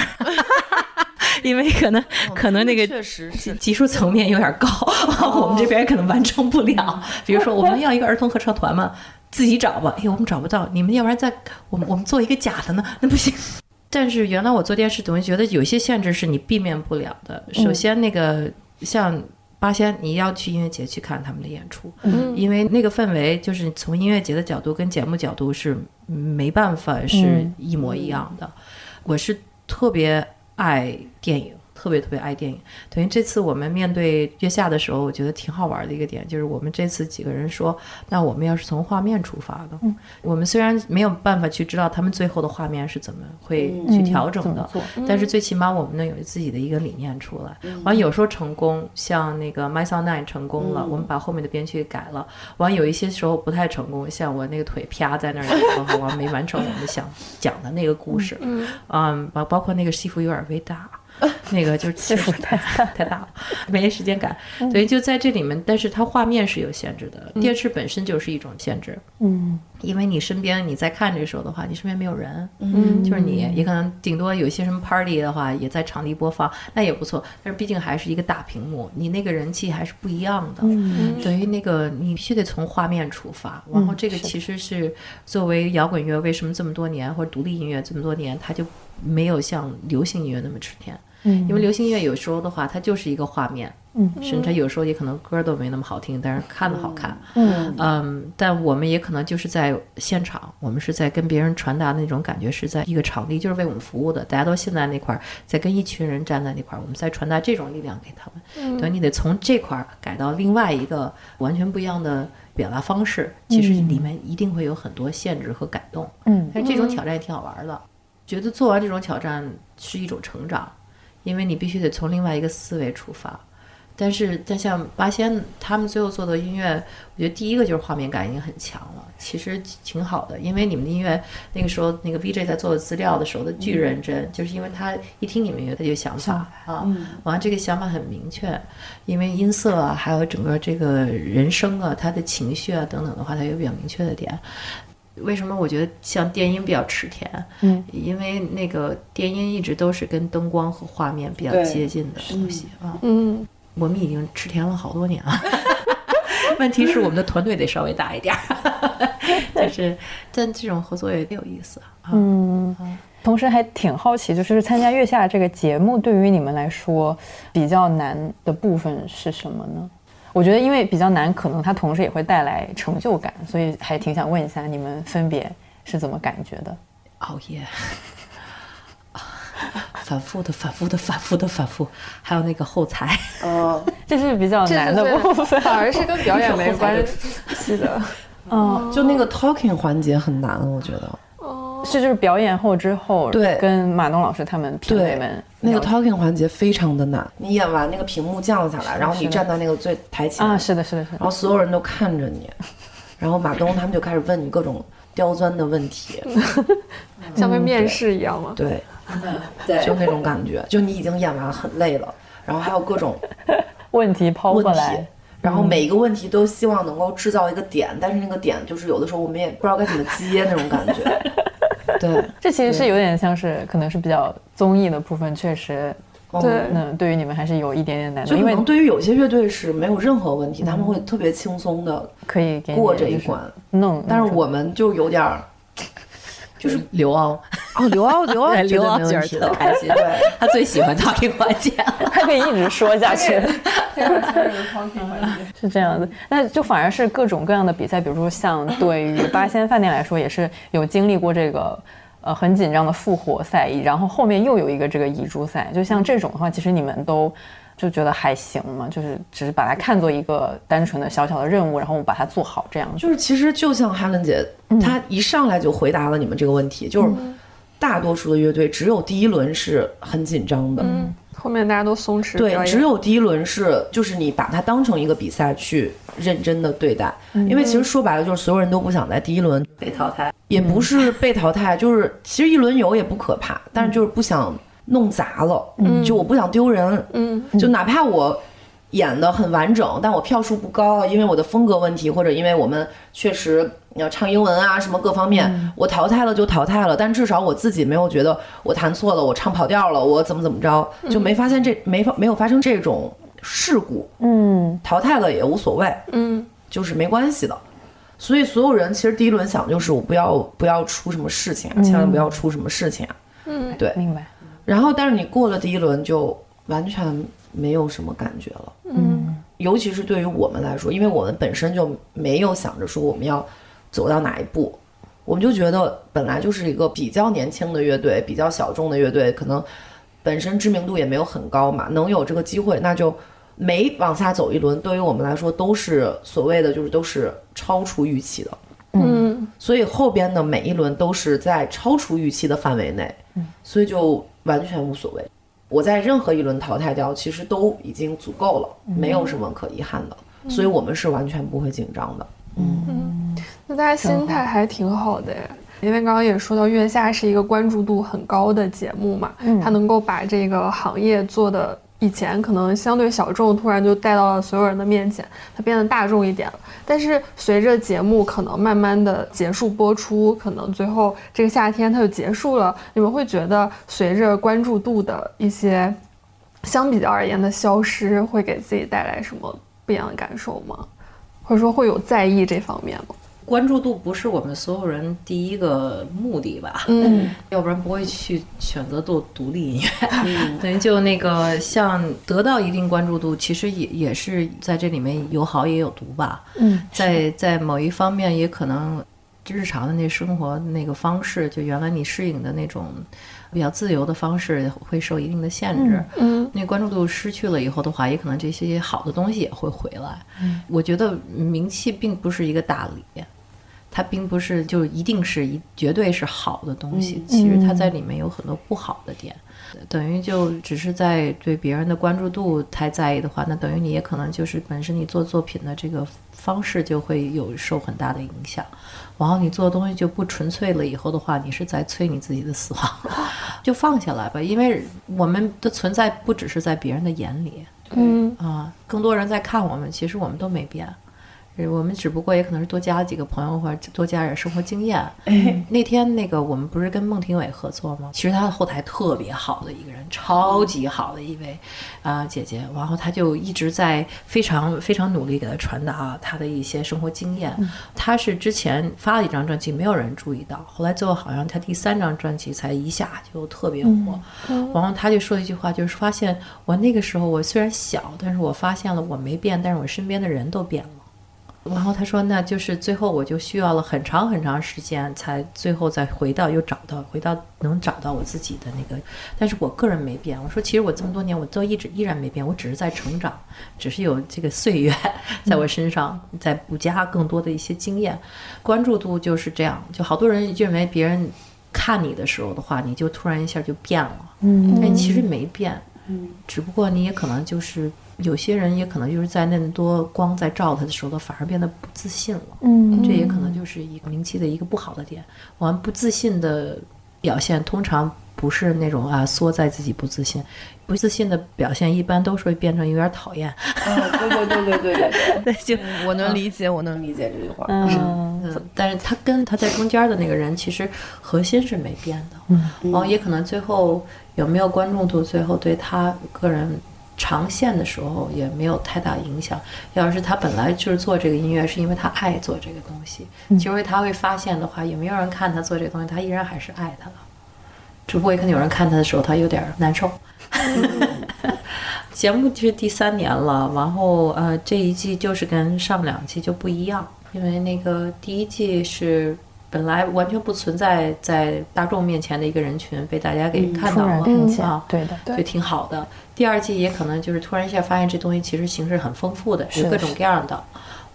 因为可能可能那个确实是技术层面有点高，我们这边可能完成不了。比如说我们要一个儿童合唱团嘛，自己找吧，哎，我们找不到，你们要不然再我们我们做一个假的呢？那不行。但是原来我做电视总觉得有些限制是你避免不了的。首先那个像。八仙，你要去音乐节去看他们的演出，因为那个氛围就是从音乐节的角度跟节目角度是没办法是一模一样的。我是特别爱电影。特别特别爱电影，等于这次我们面对月下的时候，我觉得挺好玩的一个点，就是我们这次几个人说，那我们要是从画面出发的，我们虽然没有办法去知道他们最后的画面是怎么会去调整的，但是最起码我们能有自己的一个理念出来。完有时候成功，像那个《My Song Nine》成功了，我们把后面的编曲改了。完有一些时候不太成功，像我那个腿啪在那儿的时候，完没完成我们想讲的那个故事。嗯，包包括那个西服有点微大。那个就是气数太 太大了，没时间赶，所以就在这里面。但是它画面是有限制的，电视本身就是一种限制。嗯，因为你身边你在看这时候的话，你身边没有人，嗯，就是你，也可能顶多有一些什么 party 的话，也在场地播放，那也不错。但是毕竟还是一个大屏幕，你那个人气还是不一样的。嗯，等于那个你必须得从画面出发。然后这个其实是作为摇滚乐为什么这么多年或者独立音乐这么多年，它就没有像流行音乐那么吃甜。因为流行音乐有时候的话，它就是一个画面，嗯，甚至有时候也可能歌都没那么好听，但是看的好看，嗯。嗯，但我们也可能就是在现场，我们是在跟别人传达那种感觉，是在一个场地，就是为我们服务的，大家都现在那块儿，在跟一群人站在那块儿，我们在传达这种力量给他们。对，你得从这块儿改到另外一个完全不一样的表达方式，其实里面一定会有很多限制和改动，嗯，但是这种挑战也挺好玩的，觉得做完这种挑战是一种成长。因为你必须得从另外一个思维出发，但是但像八仙他们最后做的音乐，我觉得第一个就是画面感已经很强了，其实挺好的。因为你们的音乐那个时候那个 VJ 在做资料的时候他巨认真，就是因为他一听你们音乐他就想法啊，完了这个想法很明确，因为音色啊，还有整个这个人声啊，他的情绪啊等等的话，他有比较明确的点。为什么我觉得像电音比较吃甜？嗯，因为那个电音一直都是跟灯光和画面比较接近的东西啊。嗯，我们已经吃甜了好多年了。问题是我们的团队得稍微大一点儿，就是但这种合作也挺有意思啊。嗯，同时还挺好奇，就是参加月下这个节目对于你们来说比较难的部分是什么呢？我觉得，因为比较难，可能它同时也会带来成就感，所以还挺想问一下你们分别是怎么感觉的？熬夜，反复的、反复的、反复的、反复，还有那个后台，哦，这是比较难的部分，反而是跟表演没关系的。嗯，就那个 talking 环节很难，我觉得。是就是表演后之后，对，跟马东老师他们评委们那个 talking 环节非常的难。你演完那个屏幕降下来，然后你站在那个最台前啊，是的，是的，是的，然后所有人都看着你，然后马东他们就开始问你各种刁钻的问题，像被面试一样吗？对，对，就那种感觉，就你已经演完很累了，然后还有各种 问题抛过来，然后每一个问题都希望能够制造一个点，但是那个点就是有的时候我们也不知道该怎么接那种感觉。对，这其实是有点像是，可能是比较综艺的部分，确实，对，那对于你们还是有一点点难度。就可能对于有些乐队是没有任何问题，他们会特别轻松的可以过这一关弄，但是我们就有点儿。就是刘傲哦，刘傲，刘傲，刘傲觉得特开心，对他最喜欢 talking 环节，他可以一直说下去。是这样的，那就反而是各种各样的比赛，比如说像对于八仙饭店来说，也是有经历过这个呃很紧张的复活赛，然后后面又有一个这个遗珠赛，就像这种的话，其实你们都就觉得还行嘛，就是只是把它看作一个单纯的小小的任务，然后我把它做好这样。就是其实就像哈伦姐，她一上来就回答了你们这个问题，就是大多数的乐队只有第一轮是很紧张的。嗯后面大家都松弛，对，只有第一轮是，就是你把它当成一个比赛去认真的对待，因为其实说白了就是所有人都不想在第一轮被淘汰，也不是被淘汰，就是其实一轮游也不可怕，但是就是不想弄砸了，嗯。就我不想丢人，嗯，就哪怕我。演的很完整，但我票数不高，因为我的风格问题，或者因为我们确实要唱英文啊，什么各方面，我淘汰了就淘汰了。但至少我自己没有觉得我弹错了，我唱跑调了，我怎么怎么着，就没发现这没发没有发生这种事故。嗯，淘汰了也无所谓，嗯，就是没关系的。所以所有人其实第一轮想就是我不要不要出什么事情啊，千万不要出什么事情啊。嗯，对，明白。然后但是你过了第一轮就完全。没有什么感觉了，嗯，尤其是对于我们来说，因为我们本身就没有想着说我们要走到哪一步，我们就觉得本来就是一个比较年轻的乐队，比较小众的乐队，可能本身知名度也没有很高嘛，能有这个机会，那就每往下走一轮，对于我们来说都是所谓的就是都是超出预期的，嗯，所以后边的每一轮都是在超出预期的范围内，嗯，所以就完全无所谓。我在任何一轮淘汰掉，其实都已经足够了，没有什么可遗憾的，所以我们是完全不会紧张的。嗯，那大家心态还挺好的，因为刚刚也说到，月下是一个关注度很高的节目嘛，它能够把这个行业做的。以前可能相对小众，突然就带到了所有人的面前，它变得大众一点了。但是随着节目可能慢慢的结束播出，可能最后这个夏天它就结束了。你们会觉得随着关注度的一些相比较而言的消失，会给自己带来什么不一样的感受吗？或者说会有在意这方面吗？关注度不是我们所有人第一个目的吧？嗯，要不然不会去选择做独立音乐。嗯，等于就那个像得到一定关注度，其实也也是在这里面有好也有毒吧。嗯，在在某一方面也可能日常的那生活那个方式，就原来你适应的那种比较自由的方式，会受一定的限制。嗯，那关注度失去了以后的话，也可能这些好的东西也会回来。嗯，我觉得名气并不是一个大理。它并不是就一定是一绝对是好的东西，其实它在里面有很多不好的点，等于就只是在对别人的关注度太在意的话，那等于你也可能就是本身你做作品的这个方式就会有受很大的影响，然后你做的东西就不纯粹了，以后的话你是在催你自己的死亡，就放下来吧，因为我们的存在不只是在别人的眼里，嗯啊，更多人在看我们，其实我们都没变。我们只不过也可能是多加了几个朋友，或者多加点生活经验。那天那个我们不是跟孟庭苇合作吗？其实她的后台特别好的一个人，超级好的一位啊姐姐。然后她就一直在非常非常努力给她传达她的一些生活经验。她是之前发了一张专辑，没有人注意到，后来最后好像她第三张专辑才一下就特别火。然后她就说一句话，就是发现我那个时候我虽然小，但是我发现了我没变，但是我身边的人都变了。然后他说，那就是最后我就需要了很长很长时间，才最后再回到又找到回到能找到我自己的那个。但是我个人没变。我说，其实我这么多年我都一直依然没变，我只是在成长，只是有这个岁月在我身上在补加更多的一些经验。关注度就是这样，就好多人认为别人看你的时候的话，你就突然一下就变了。嗯，但其实没变。嗯，只不过你也可能就是。有些人也可能就是在那么多光在照他的时候，他反而变得不自信了。嗯，这也可能就是一个名气的一个不好的点。我们不自信的表现，通常不是那种啊缩在自己不自信，不自信的表现一般都是会变成有点讨厌。对对对对对对 对，就我能理解，我能理解这句话。嗯嗯，但是他跟他在中间的那个人，其实核心是没变的。嗯，然后也可能最后有没有观众度，最后对他个人。长线的时候也没有太大影响。要是他本来就是做这个音乐，是因为他爱做这个东西，其实他会发现的话，也没有人看他做这个东西，他依然还是爱他的。只不过可能有人看他的时候，他有点难受。节目就是第三年了，然后呃，这一季就是跟上两季就不一样，因为那个第一季是本来完全不存在在大众面前的一个人群被大家给看到了，啊，对的，就挺好的。第二季也可能就是突然一下发现这东西其实形式很丰富的，有各种各样的。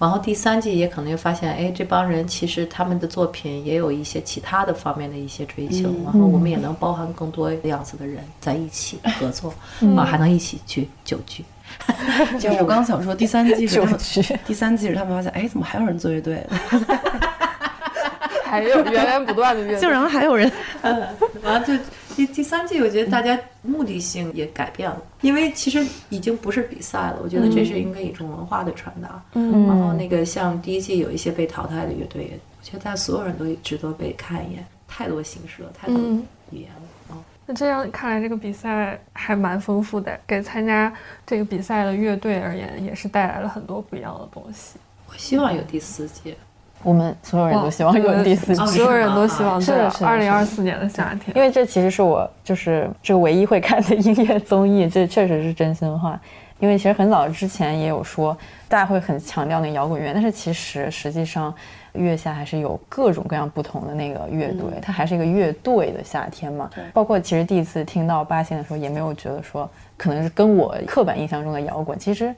然后第三季也可能又发现，哎，这帮人其实他们的作品也有一些其他的方面的一些追求，然后我们也能包含更多样子的人在一起合作，啊，还能一起去酒局。就是我刚想说，第三季是他们 第三季是他们发现，哎，怎么还有人做乐队？还有源源不断的乐队，竟然还有人，完了就第第三季，我觉得大家目的性也改变了，因为其实已经不是比赛了，我觉得这是应该一种文化的传达。嗯然后那个像第一季有一些被淘汰的乐队，我觉得大家所有人都值得被看一眼，太多形式了，太多嗯语言了。嗯那这样看来，这个比赛还蛮丰富的，给参加这个比赛的乐队而言，也是带来了很多不一样的东西。我希望有第四季。我们所有人都希望有第四季哦。所有人都希望对是二零二四年的夏天，因为这其实是我就是这个唯一会看的音乐综艺，这确实是真心话。因为其实很早之前也有说，大家会很强调那个摇滚乐，但是其实实际上月下还是有各种各样不同的那个乐队，它还是一个乐队的夏天嘛。包括其实第一次听到八仙的时候，也没有觉得说可能是跟我刻板印象中的摇滚其实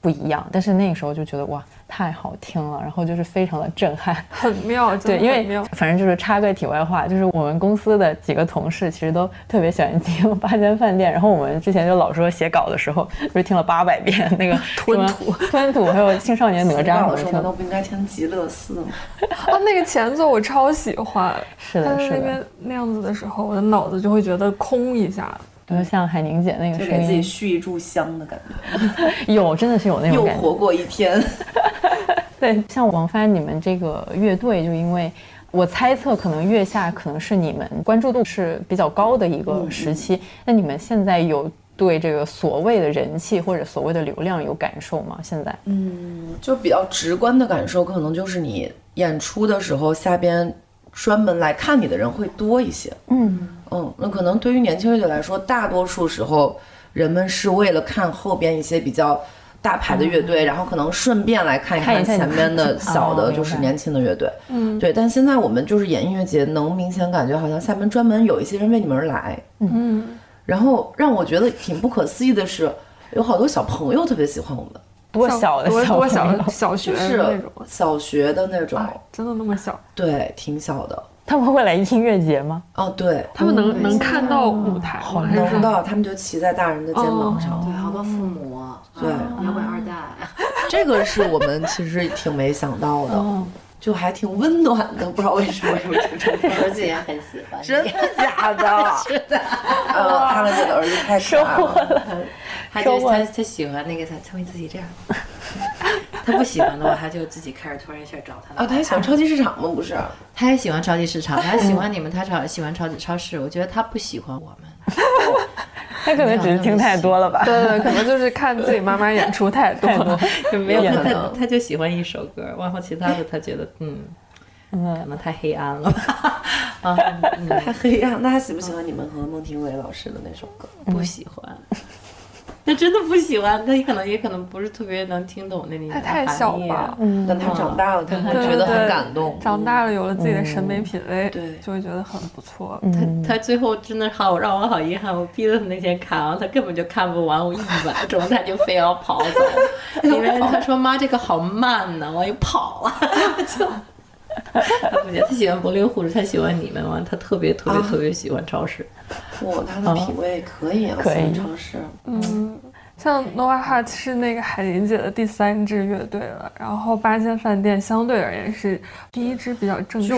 不一样，但是那个时候就觉得哇太好听了，然后就是非常的震撼。很妙，真对，因为。反正就是插个题外话，就是我们公司的几个同事其实都特别喜欢听八仙饭店，然后我们之前就老说写稿的时候，就是听了八百遍那个 吞吐、吞吐，还有青少年哪吒什么的时候难道。不应该听极乐寺吗？啊，那个前奏我超喜欢，是的，是的但是那边。那样子的时候，我的脑子就会觉得空一下。比如像海宁姐那个声就给自己，续一炷香的感觉，有真的是有那种感觉。又活过一天。对，像王帆你们这个乐队，就因为我猜测，可能月下可能是你们关注度是比较高的一个时期。那你们现在有对这个所谓的人气或者所谓的流量有感受吗？现在？嗯就比较直观的感受，可能就是你演出的时候，下边专门来看你的人会多一些。嗯，嗯，那可能对于年轻乐队来说，大多数时候人们是为了看后边一些比较大牌的乐队，然后可能顺便来看一看前面的 小的，就是年轻的乐队。嗯对，但现在我们就是演音乐节，能明显感觉好像下面专门有一些人为你们而来。嗯，然后让我觉得挺不可思议的是，有好多小朋友特别喜欢我们，多小的多多小朋友小小学是那种，小学的那种，啊，真的那么小？对，挺小的。他们会来音乐节吗？哦，对，他们能能看到舞台吗？还是说？能到，他们就骑在大人的肩膀上。对，好多父母，对。摇滚二代，这个是我们其实挺没想到的，就还挺温暖的，不知道为什么有这种。儿子 也很喜欢。真的假的？是的。呃，哈兰姐的儿子太可爱了。他就他他喜欢那个他他会自己这样，他不喜欢的话，他就自己开始突然一下找他的。啊，他还喜欢超级市场吗？不是。他也喜欢超级市场，他喜欢 你们，他超喜欢超级超市。我觉得他不喜欢我们。他可能只是听太多了吧。对对，可能就是看自己妈妈演出太多 了。就没有他有可能他就喜欢一首歌，然后其他的他觉得嗯，可能太黑暗了吧。啊，嗯，太黑暗。那他喜不喜欢你们和孟庭苇老师的那首歌？不喜欢。他真的不喜欢，他也可能也可能不是特别能听懂那里面他的太小含义吧？嗯，但他长大了，他会觉得很感动。长大了有了自己的审美品味，对就会觉得很不错。嗯他他最后真的好让我好遗憾，我逼着他那天看，然后他根本就看不完，我一晚钟他就非要跑走，因为他说妈这个好慢呢，我又跑了，就。他不觉得他喜欢柏林护士，他喜欢你们嘛，他特别特别特别喜欢超市。哇，他的品味可以啊，可以喜欢超市。嗯，像 Nova Heart 是那个海林姐的第三支乐队了，然后八仙饭店相对而言是第一支比较正式。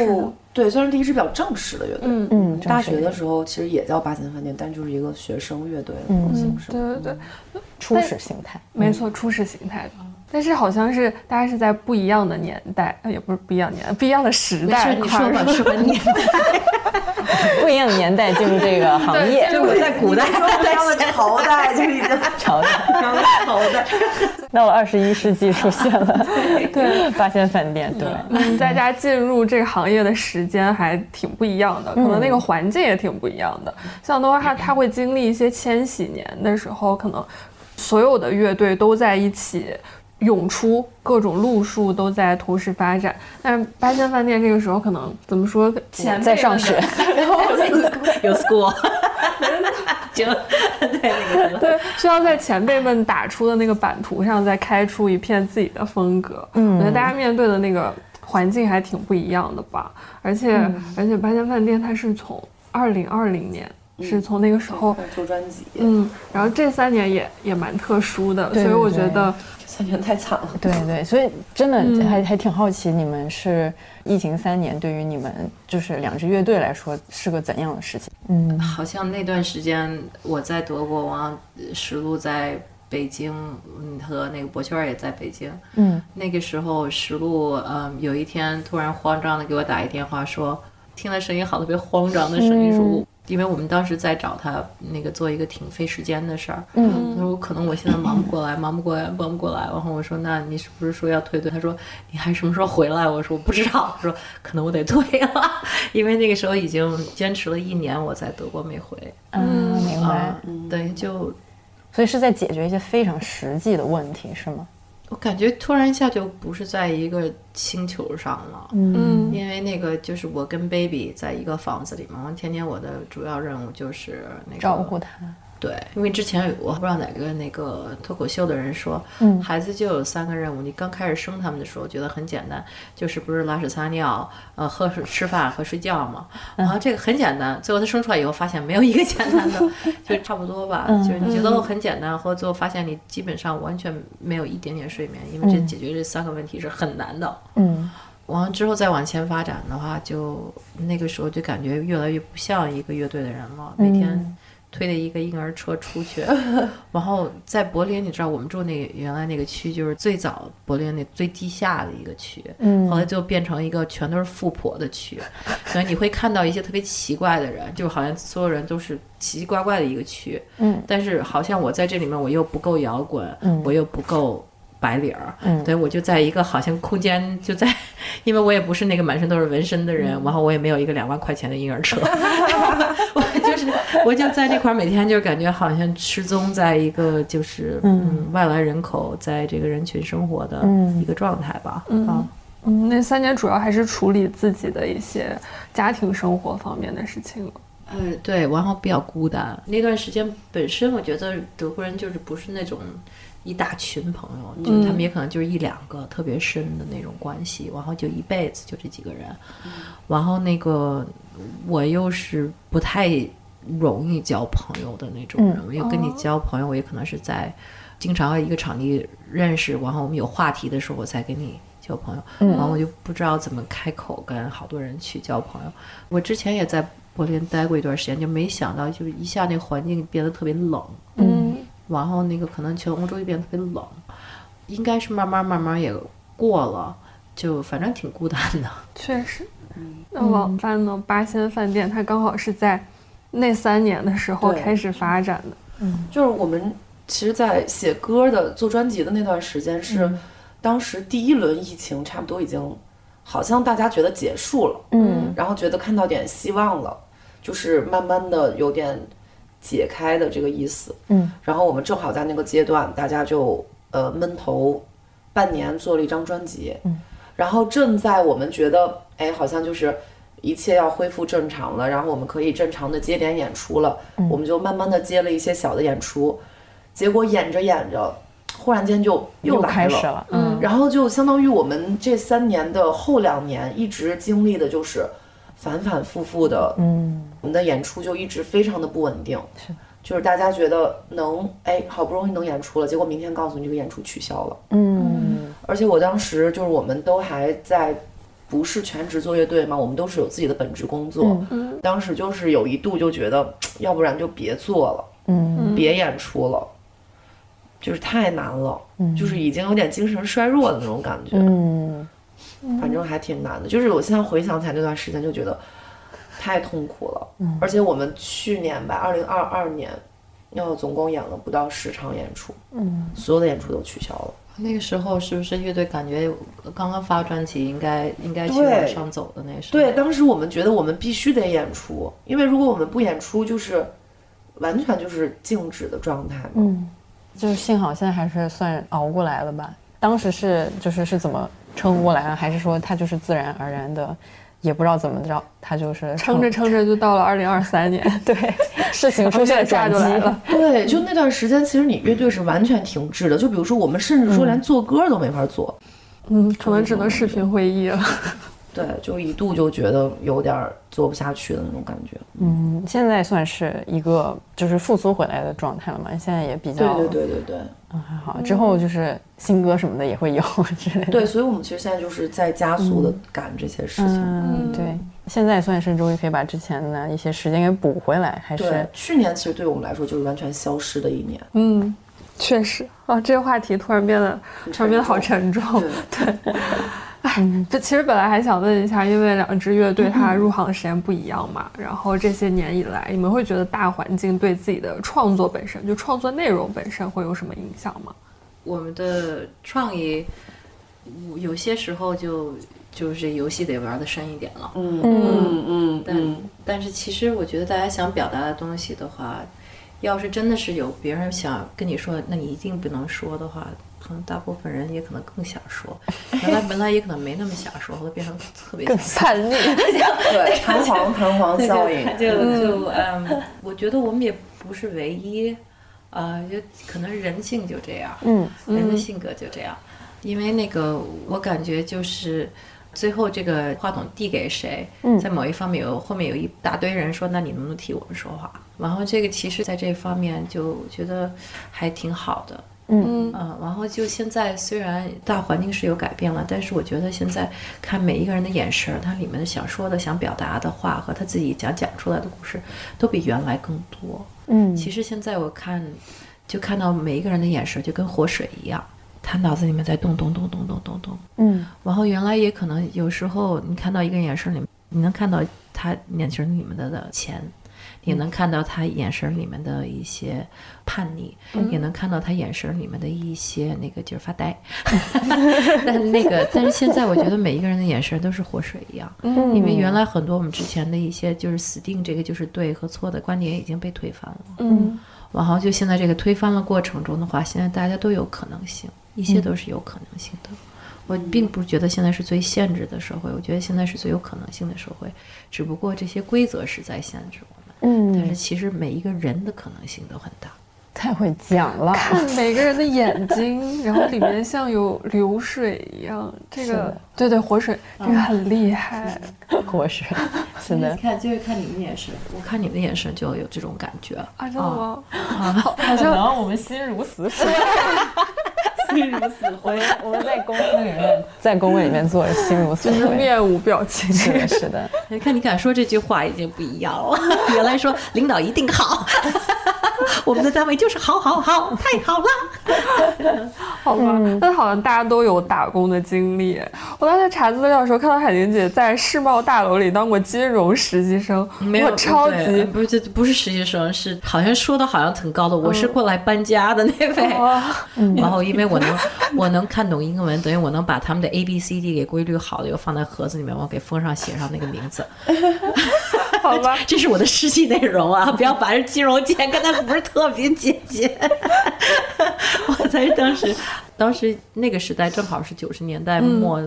对，算是第一支比较正式的乐队。嗯嗯，大学的时候其实也叫八仙饭店，但就是一个学生乐队的嗯那种形式。对对对，初始形态。没错，初始形态的。但是好像是大家是在不一样的年代，呃也不是不一样年代，不一样的时代事，你说吧，跨说吧，你 不一样的年代进入这个行业，就我在古代，在样的朝代就已经朝代朝代。到了二十一世纪出现了 对。八仙饭店，对，嗯，大家进入这个行业的时间还挺不一样的，可能那个环境也挺不一样的。像 Nova Heart，它会经历一些千禧年的时候，可能所有的乐队都在一起涌出，各种路数都在同时发展。但是八仙饭店这个时候可能怎么说，前在上学，然 后有 school，就 对那个对，需要在前辈们打出的那个版图上再开出一片自己的风格。嗯，我觉得大家面对的那个环境还挺不一样的吧。而且而且八仙饭店它是从二零二零年。是从那个时候做专辑，嗯，然后这三年也也蛮特殊的，所以我觉得这三年太惨了。对对，所以真的还还挺好奇，你们是疫情三年，对于你们就是两支乐队来说是个怎样的事情？嗯，好像那段时间我在德国，王石路在北京，嗯，和那个博圈也在北京，嗯，那个时候石路，嗯，有一天突然慌张的给我打一电话，说听他声音好，特别慌张的声音，说。因为我们当时在找他那个做一个挺费时间的事儿，嗯，他说可能我现在忙不过来，忙不过来，忙不过来。然后我说那你是不是说要退队？他说你还什么时候回来？我说我不知道。他说可能我得退了，因为那个时候已经坚持了一年，我在德国没回。嗯，明白。对，就所以是在解决一些非常实际的问题，是吗？我感觉突然一下就不是在一个星球上了，嗯，因为那个就是我跟 baby 在一个房子里嘛，天天我的主要任务就是那个照顾他。对，因为之前我不知道哪个那个脱口秀的人说，嗯，孩子就有三个任务。你刚开始生他们的时候觉得很简单，就是不是拉屎撒尿，呃，喝水吃饭和睡觉嘛。然后这个很简单，最后他生出来以后发现没有一个简单的，就差不多吧。就是你觉得很简单，或最后发现你基本上完全没有一点点睡眠，因为这解决这三个问题是很难的。嗯，完了之后再往前发展的话，就那个时候就感觉越来越不像一个乐队的人了，每天。推了一个婴儿车出去，然后在柏林，你知道我们住那个原来那个区，就是最早柏林那最地下的一个区，嗯，后来就变成一个全都是富婆的区，所以你会看到一些特别奇怪的人，就好像所有人都是奇奇怪怪的一个区，嗯，但是好像我在这里面我又不够摇滚，嗯，我又不够。白领儿，嗯，对我就在一个好像空间，就在，因为我也不是那个满身都是纹身的人，然后我也没有一个两万块钱的婴儿车，我就是我就在那块儿每天就感觉好像失踪在一个就是嗯外来人口在这个人群生活的一个状态吧，嗯嗯，那三年主要还是处理自己的一些家庭生活方面的事情了，嗯，对，然后比较孤单，那段时间本身我觉得德国人就是不是那种。一大群朋友，就他们也可能就是一两个特别深的那种关系，然后就一辈子就这几个人，然后那个我又是不太容易交朋友的那种人，我又跟你交朋友，我也可能是在经常一个场地认识，然后我们有话题的时候我才跟你交朋友，然后我就不知道怎么开口跟好多人去交朋友。我之前也在柏林待过一段时间，就没想到就是一下那环境变得特别冷。嗯。然后那个可能全欧洲也变得特别冷，应该是慢慢慢慢也过了，就反正挺孤单的。确实，那网饭呢？八仙饭店它刚好是在那三年的时候开始发展的。嗯，就是我们其实，在写歌的、做专辑的那段时间，是当时第一轮疫情差不多已经，好像大家觉得结束了，嗯，然后觉得看到点希望了，就是慢慢的有点。解开的这个意思，嗯，然后我们正好在那个阶段，大家就呃闷头半年做了一张专辑，嗯，然后正在我们觉得哎好像就是一切要恢复正常了，然后我们可以正常的接点演出了，我们就慢慢的接了一些小的演出，结果演着演着，忽然间就又开始了，嗯，然后就相当于我们这三年的后两年一直经历的就是反反复复的，嗯。我们的演出就一直非常的不稳定，是，就是大家觉得能，哎，好不容易能演出了，结果明天告诉你这个演出取消了，嗯，而且我当时就是我们都还在，不是全职做乐队嘛，我们都是有自己的本职工作，嗯，当时就是有一度就觉得，要不然就别做了，嗯，别演出了，就是太难了，嗯，就是已经有点精神衰弱的那种感觉，嗯，反正还挺难的，就是我现在回想起来那段时间就觉得。太痛苦了，嗯，而且我们去年吧，二零二二年，要总共演了不到十场演出，嗯，所有的演出都取消了。那个时候是不是乐队感觉刚刚发专辑，应该应该去往上走的那时候？对，当时我们觉得我们必须得演出，因为如果我们不演出，就是完全就是静止的状态嘛。嗯，就是幸好现在还是算熬过来了吧。当时是就是是怎么撑过来了，还是说他就是自然而然的，也不知道怎么着，他就是撑着撑着就到了二零二三年，对，事情出现转机了。对，就那段时间，其实你乐队是完全停滞的。就比如说，我们甚至说连做歌都没法做，嗯，可能只能视频会议了。对，就一度就觉得有点做不下去的那种感觉。嗯，现在算是一个就是复苏回来的状态了嘛？现在也比较对对对对对，嗯还好。之后就是新歌什么的也会有 之类的。对，所以我们其实现在就是在加速的赶这些事情。嗯，对，现在算是终于可以把之前的一些时间给补回来，还是去年其实对我们来说就是完全消失的一年。嗯，确实啊，这个话题突然变得突然变得好沉重。对。哎，这其实本来还想问一下，因为两支乐队它入行的时间不一样嘛，然后这些年以来，你们会觉得大环境对自己的创作本身，就创作内容本身会有什么影响吗？我们的创意，有些时候就就是游戏得玩的深一点了。嗯嗯嗯，但但是其实我觉得大家想表达的东西的话，要是真的是有别人想跟你说，那你一定不能说的话。可能大部分人也可能更想说，原来 本来也可能没那么想说，后来变成特别叛逆，对弹簧弹簧效应，就就嗯，我觉得我们也不是唯一，呃，就可能人性就这样，嗯，人的性格就这样，因为那个我感觉就是最后这个话筒递给谁，在某一方面有后面有一大堆人说，那你能不能替我们说话？然后这个其实在这方面就觉得还挺好的。嗯啊，然后就现在虽然大环境是有改变了，但是我觉得现在看每一个人的眼神，他里面想说的、想表达的话和他自己想讲出来的故事，都比原来更多。嗯，其实现在我看，就看到每一个人的眼神就跟活水一样，他脑子里面在动动动动动动动。嗯，然后原来也可能有时候你看到一个眼神里面，你能看到他眼神里面的的钱。也能看到他眼神里面的一些叛逆，也能看到他眼神里面的一些那个就是发呆。但那个，但是现在我觉得每一个人的眼神都是活水一样，因为原来很多我们之前的一些就是死定这个就是对和错的观点已经被推翻了。嗯，然后就现在这个推翻了过程中的话，现在大家都有可能性，一切都是有可能性的。我并不觉得现在是最限制的社会，我觉得现在是最有可能性的社会，只不过这些规则是在限制我。嗯，但是其实每一个人的可能性都很大，太会讲了。看每个人的眼睛，然后里面像有流水一样，这个对对活水，这个很厉害。活水，是的。看就是看你们眼神，我看你们的眼神就有这种感觉啊，真的吗？好像我们心如死水。心如死灰，我们在公司里面，在工位里面坐着心如死灰，面无表情。是的，是的。你看，你敢说这句话已经不一样了。原来说领导一定好，我们的单位就是好，好，好，太好了。好吧，但好像大家都有打工的经历。我当时查资料的时候，看到海宁姐在世贸大楼里当过金融实习生，没有超级不是这不是实习生，是好像说的好像挺高的。我是过来搬家的那位，然后因为我。能，我能看懂英文，等于我能把他们的 A B C D 给规律好的，又放在盒子里面，我给封上，写上那个名字。好吧，这是我的实习内容啊！不要把这金融界跟他不是特别接近。我在当时，当时那个时代正好是九十年代末，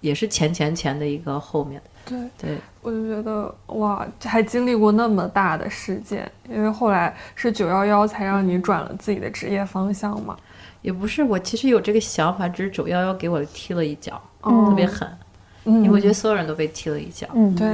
也是前前前的一个后面。对对，我就觉得哇，还经历过那么大的事件，因为后来是九幺幺才让你转了自己的职业方向嘛。也不是，我其实有这个想法，只是九幺幺给我踢了一脚，特别狠，因为我觉得所有人都被踢了一脚。嗯，对。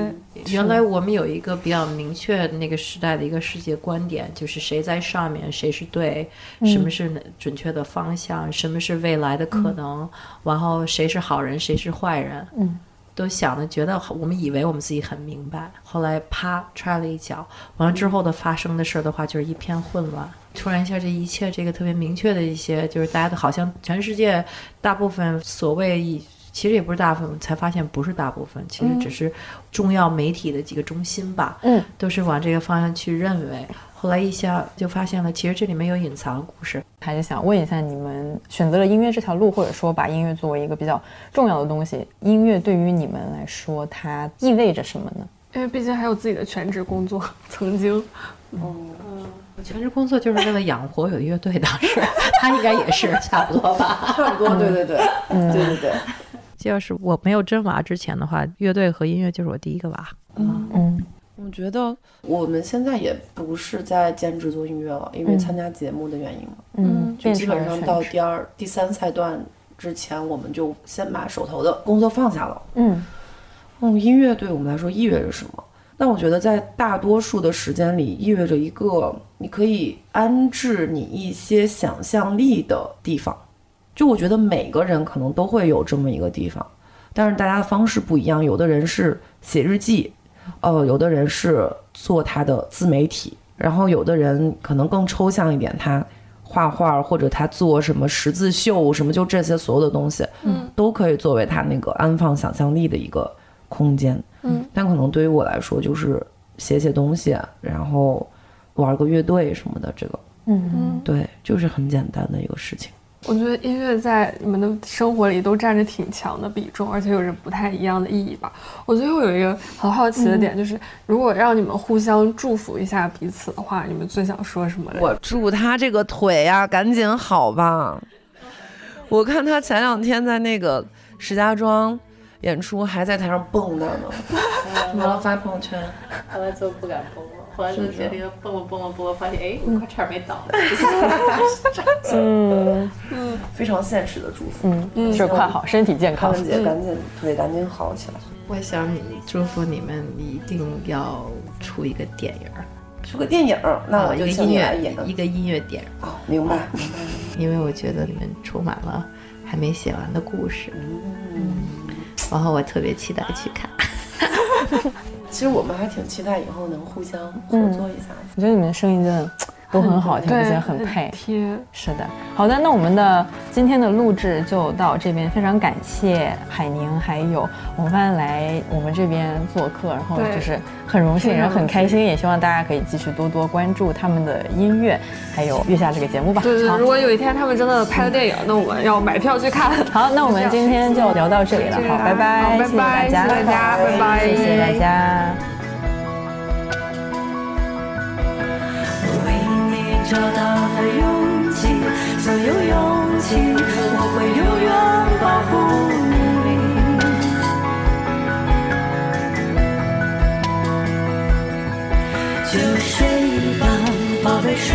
原来我们有一个比较明确那个时代的一个世界观点，就是谁在上面，谁是对，什么是准确的方向，什么是未来的可能，然后谁是好人，谁是坏人。嗯。都想的觉得，我们以为我们自己很明白，后来啪踹了一脚，完了之后的发生的事儿的话，就是一片混乱。突然一下，这一切这个特别明确的一些，就是大家都好像全世界大部分所谓，其实也不是大部分，才发现不是大部分，其实只是重要媒体的几个中心吧，嗯，都是往这个方向去认为。后来一下就发现了，其实这里面有隐藏的故事。还是想问一下，你们选择了音乐这条路，或者说把音乐作为一个比较重要的东西，音乐对于你们来说，它意味着什么呢？因为毕竟还有自己的全职工作，曾经。嗯，我全职工作就是为了养活有乐队，当时他应该也是差不多吧？差不多，对对对，对对对。要是我没有真娃之前的话，乐队和音乐就是我第一个娃。嗯嗯，我觉得我们现在也不是在兼职做音乐了，因为参加节目的原因嘛。嗯，就基本上到第二、第三赛段之前，我们就先把手头的工作放下了。嗯，嗯，音乐对我们来说意味着什么？那我觉得在大多数的时间里，意味着一个你可以安置你一些想象力的地方。就我觉得每个人可能都会有这么一个地方，但是大家的方式不一样。有的人是写日记，呃，有的人是做他的自媒体，然后有的人可能更抽象一点，他画画或者他做什么十字绣什么，就这些所有的东西，嗯，都可以作为他那个安放想象力的一个空间。嗯，但可能对于我来说，就是写写东西，然后玩个乐队什么的，这个，嗯嗯，对，就是很简单的一个事情。我觉得音乐在你们的生活里都占着挺强的比重，而且有着不太一样的意义吧。我最后有一个很好奇的点，就是如果让你们互相祝福一下彼此的话，你们最想说什么？我祝他这个腿呀，赶紧好吧。我看他前两天在那个石家庄演出，还在台上蹦跶呢，完了发朋友圈，后来就不敢蹦了。后来就决定蹦了蹦了蹦了，发现哎，快差点没倒。嗯嗯，非常现实的祝福。嗯嗯，是快好，身体健康。康姐赶紧腿赶紧好起来。我想你祝福你们一定要出一个电影儿，出个电影儿，那我一个就请音乐你来演。一个音乐电影儿，哦，明白。因为我觉得你们充满了还没写完的故事。嗯，然后我特别期待去看。其实我们还挺期待以后能互相合作一下的。我觉得你们的声音真的都很好听，而且很配。贴。是的，好的，那我们的今天的录制就到这边，非常感谢海宁还有王帆来我们这边做客，然后就是很荣幸，非常也很开心，也希望大家可以继续多多关注他们的音乐，还有月下这个节目吧。对对，好如果有一天他们真的拍了电影，那我们要买票去看。好，那我们今天就聊到这里了，好，拜拜，好拜拜谢谢大家，谢谢大家拜拜谢谢大家。找到了勇气，所有勇气，我会永远保护你。就睡吧，宝贝，睡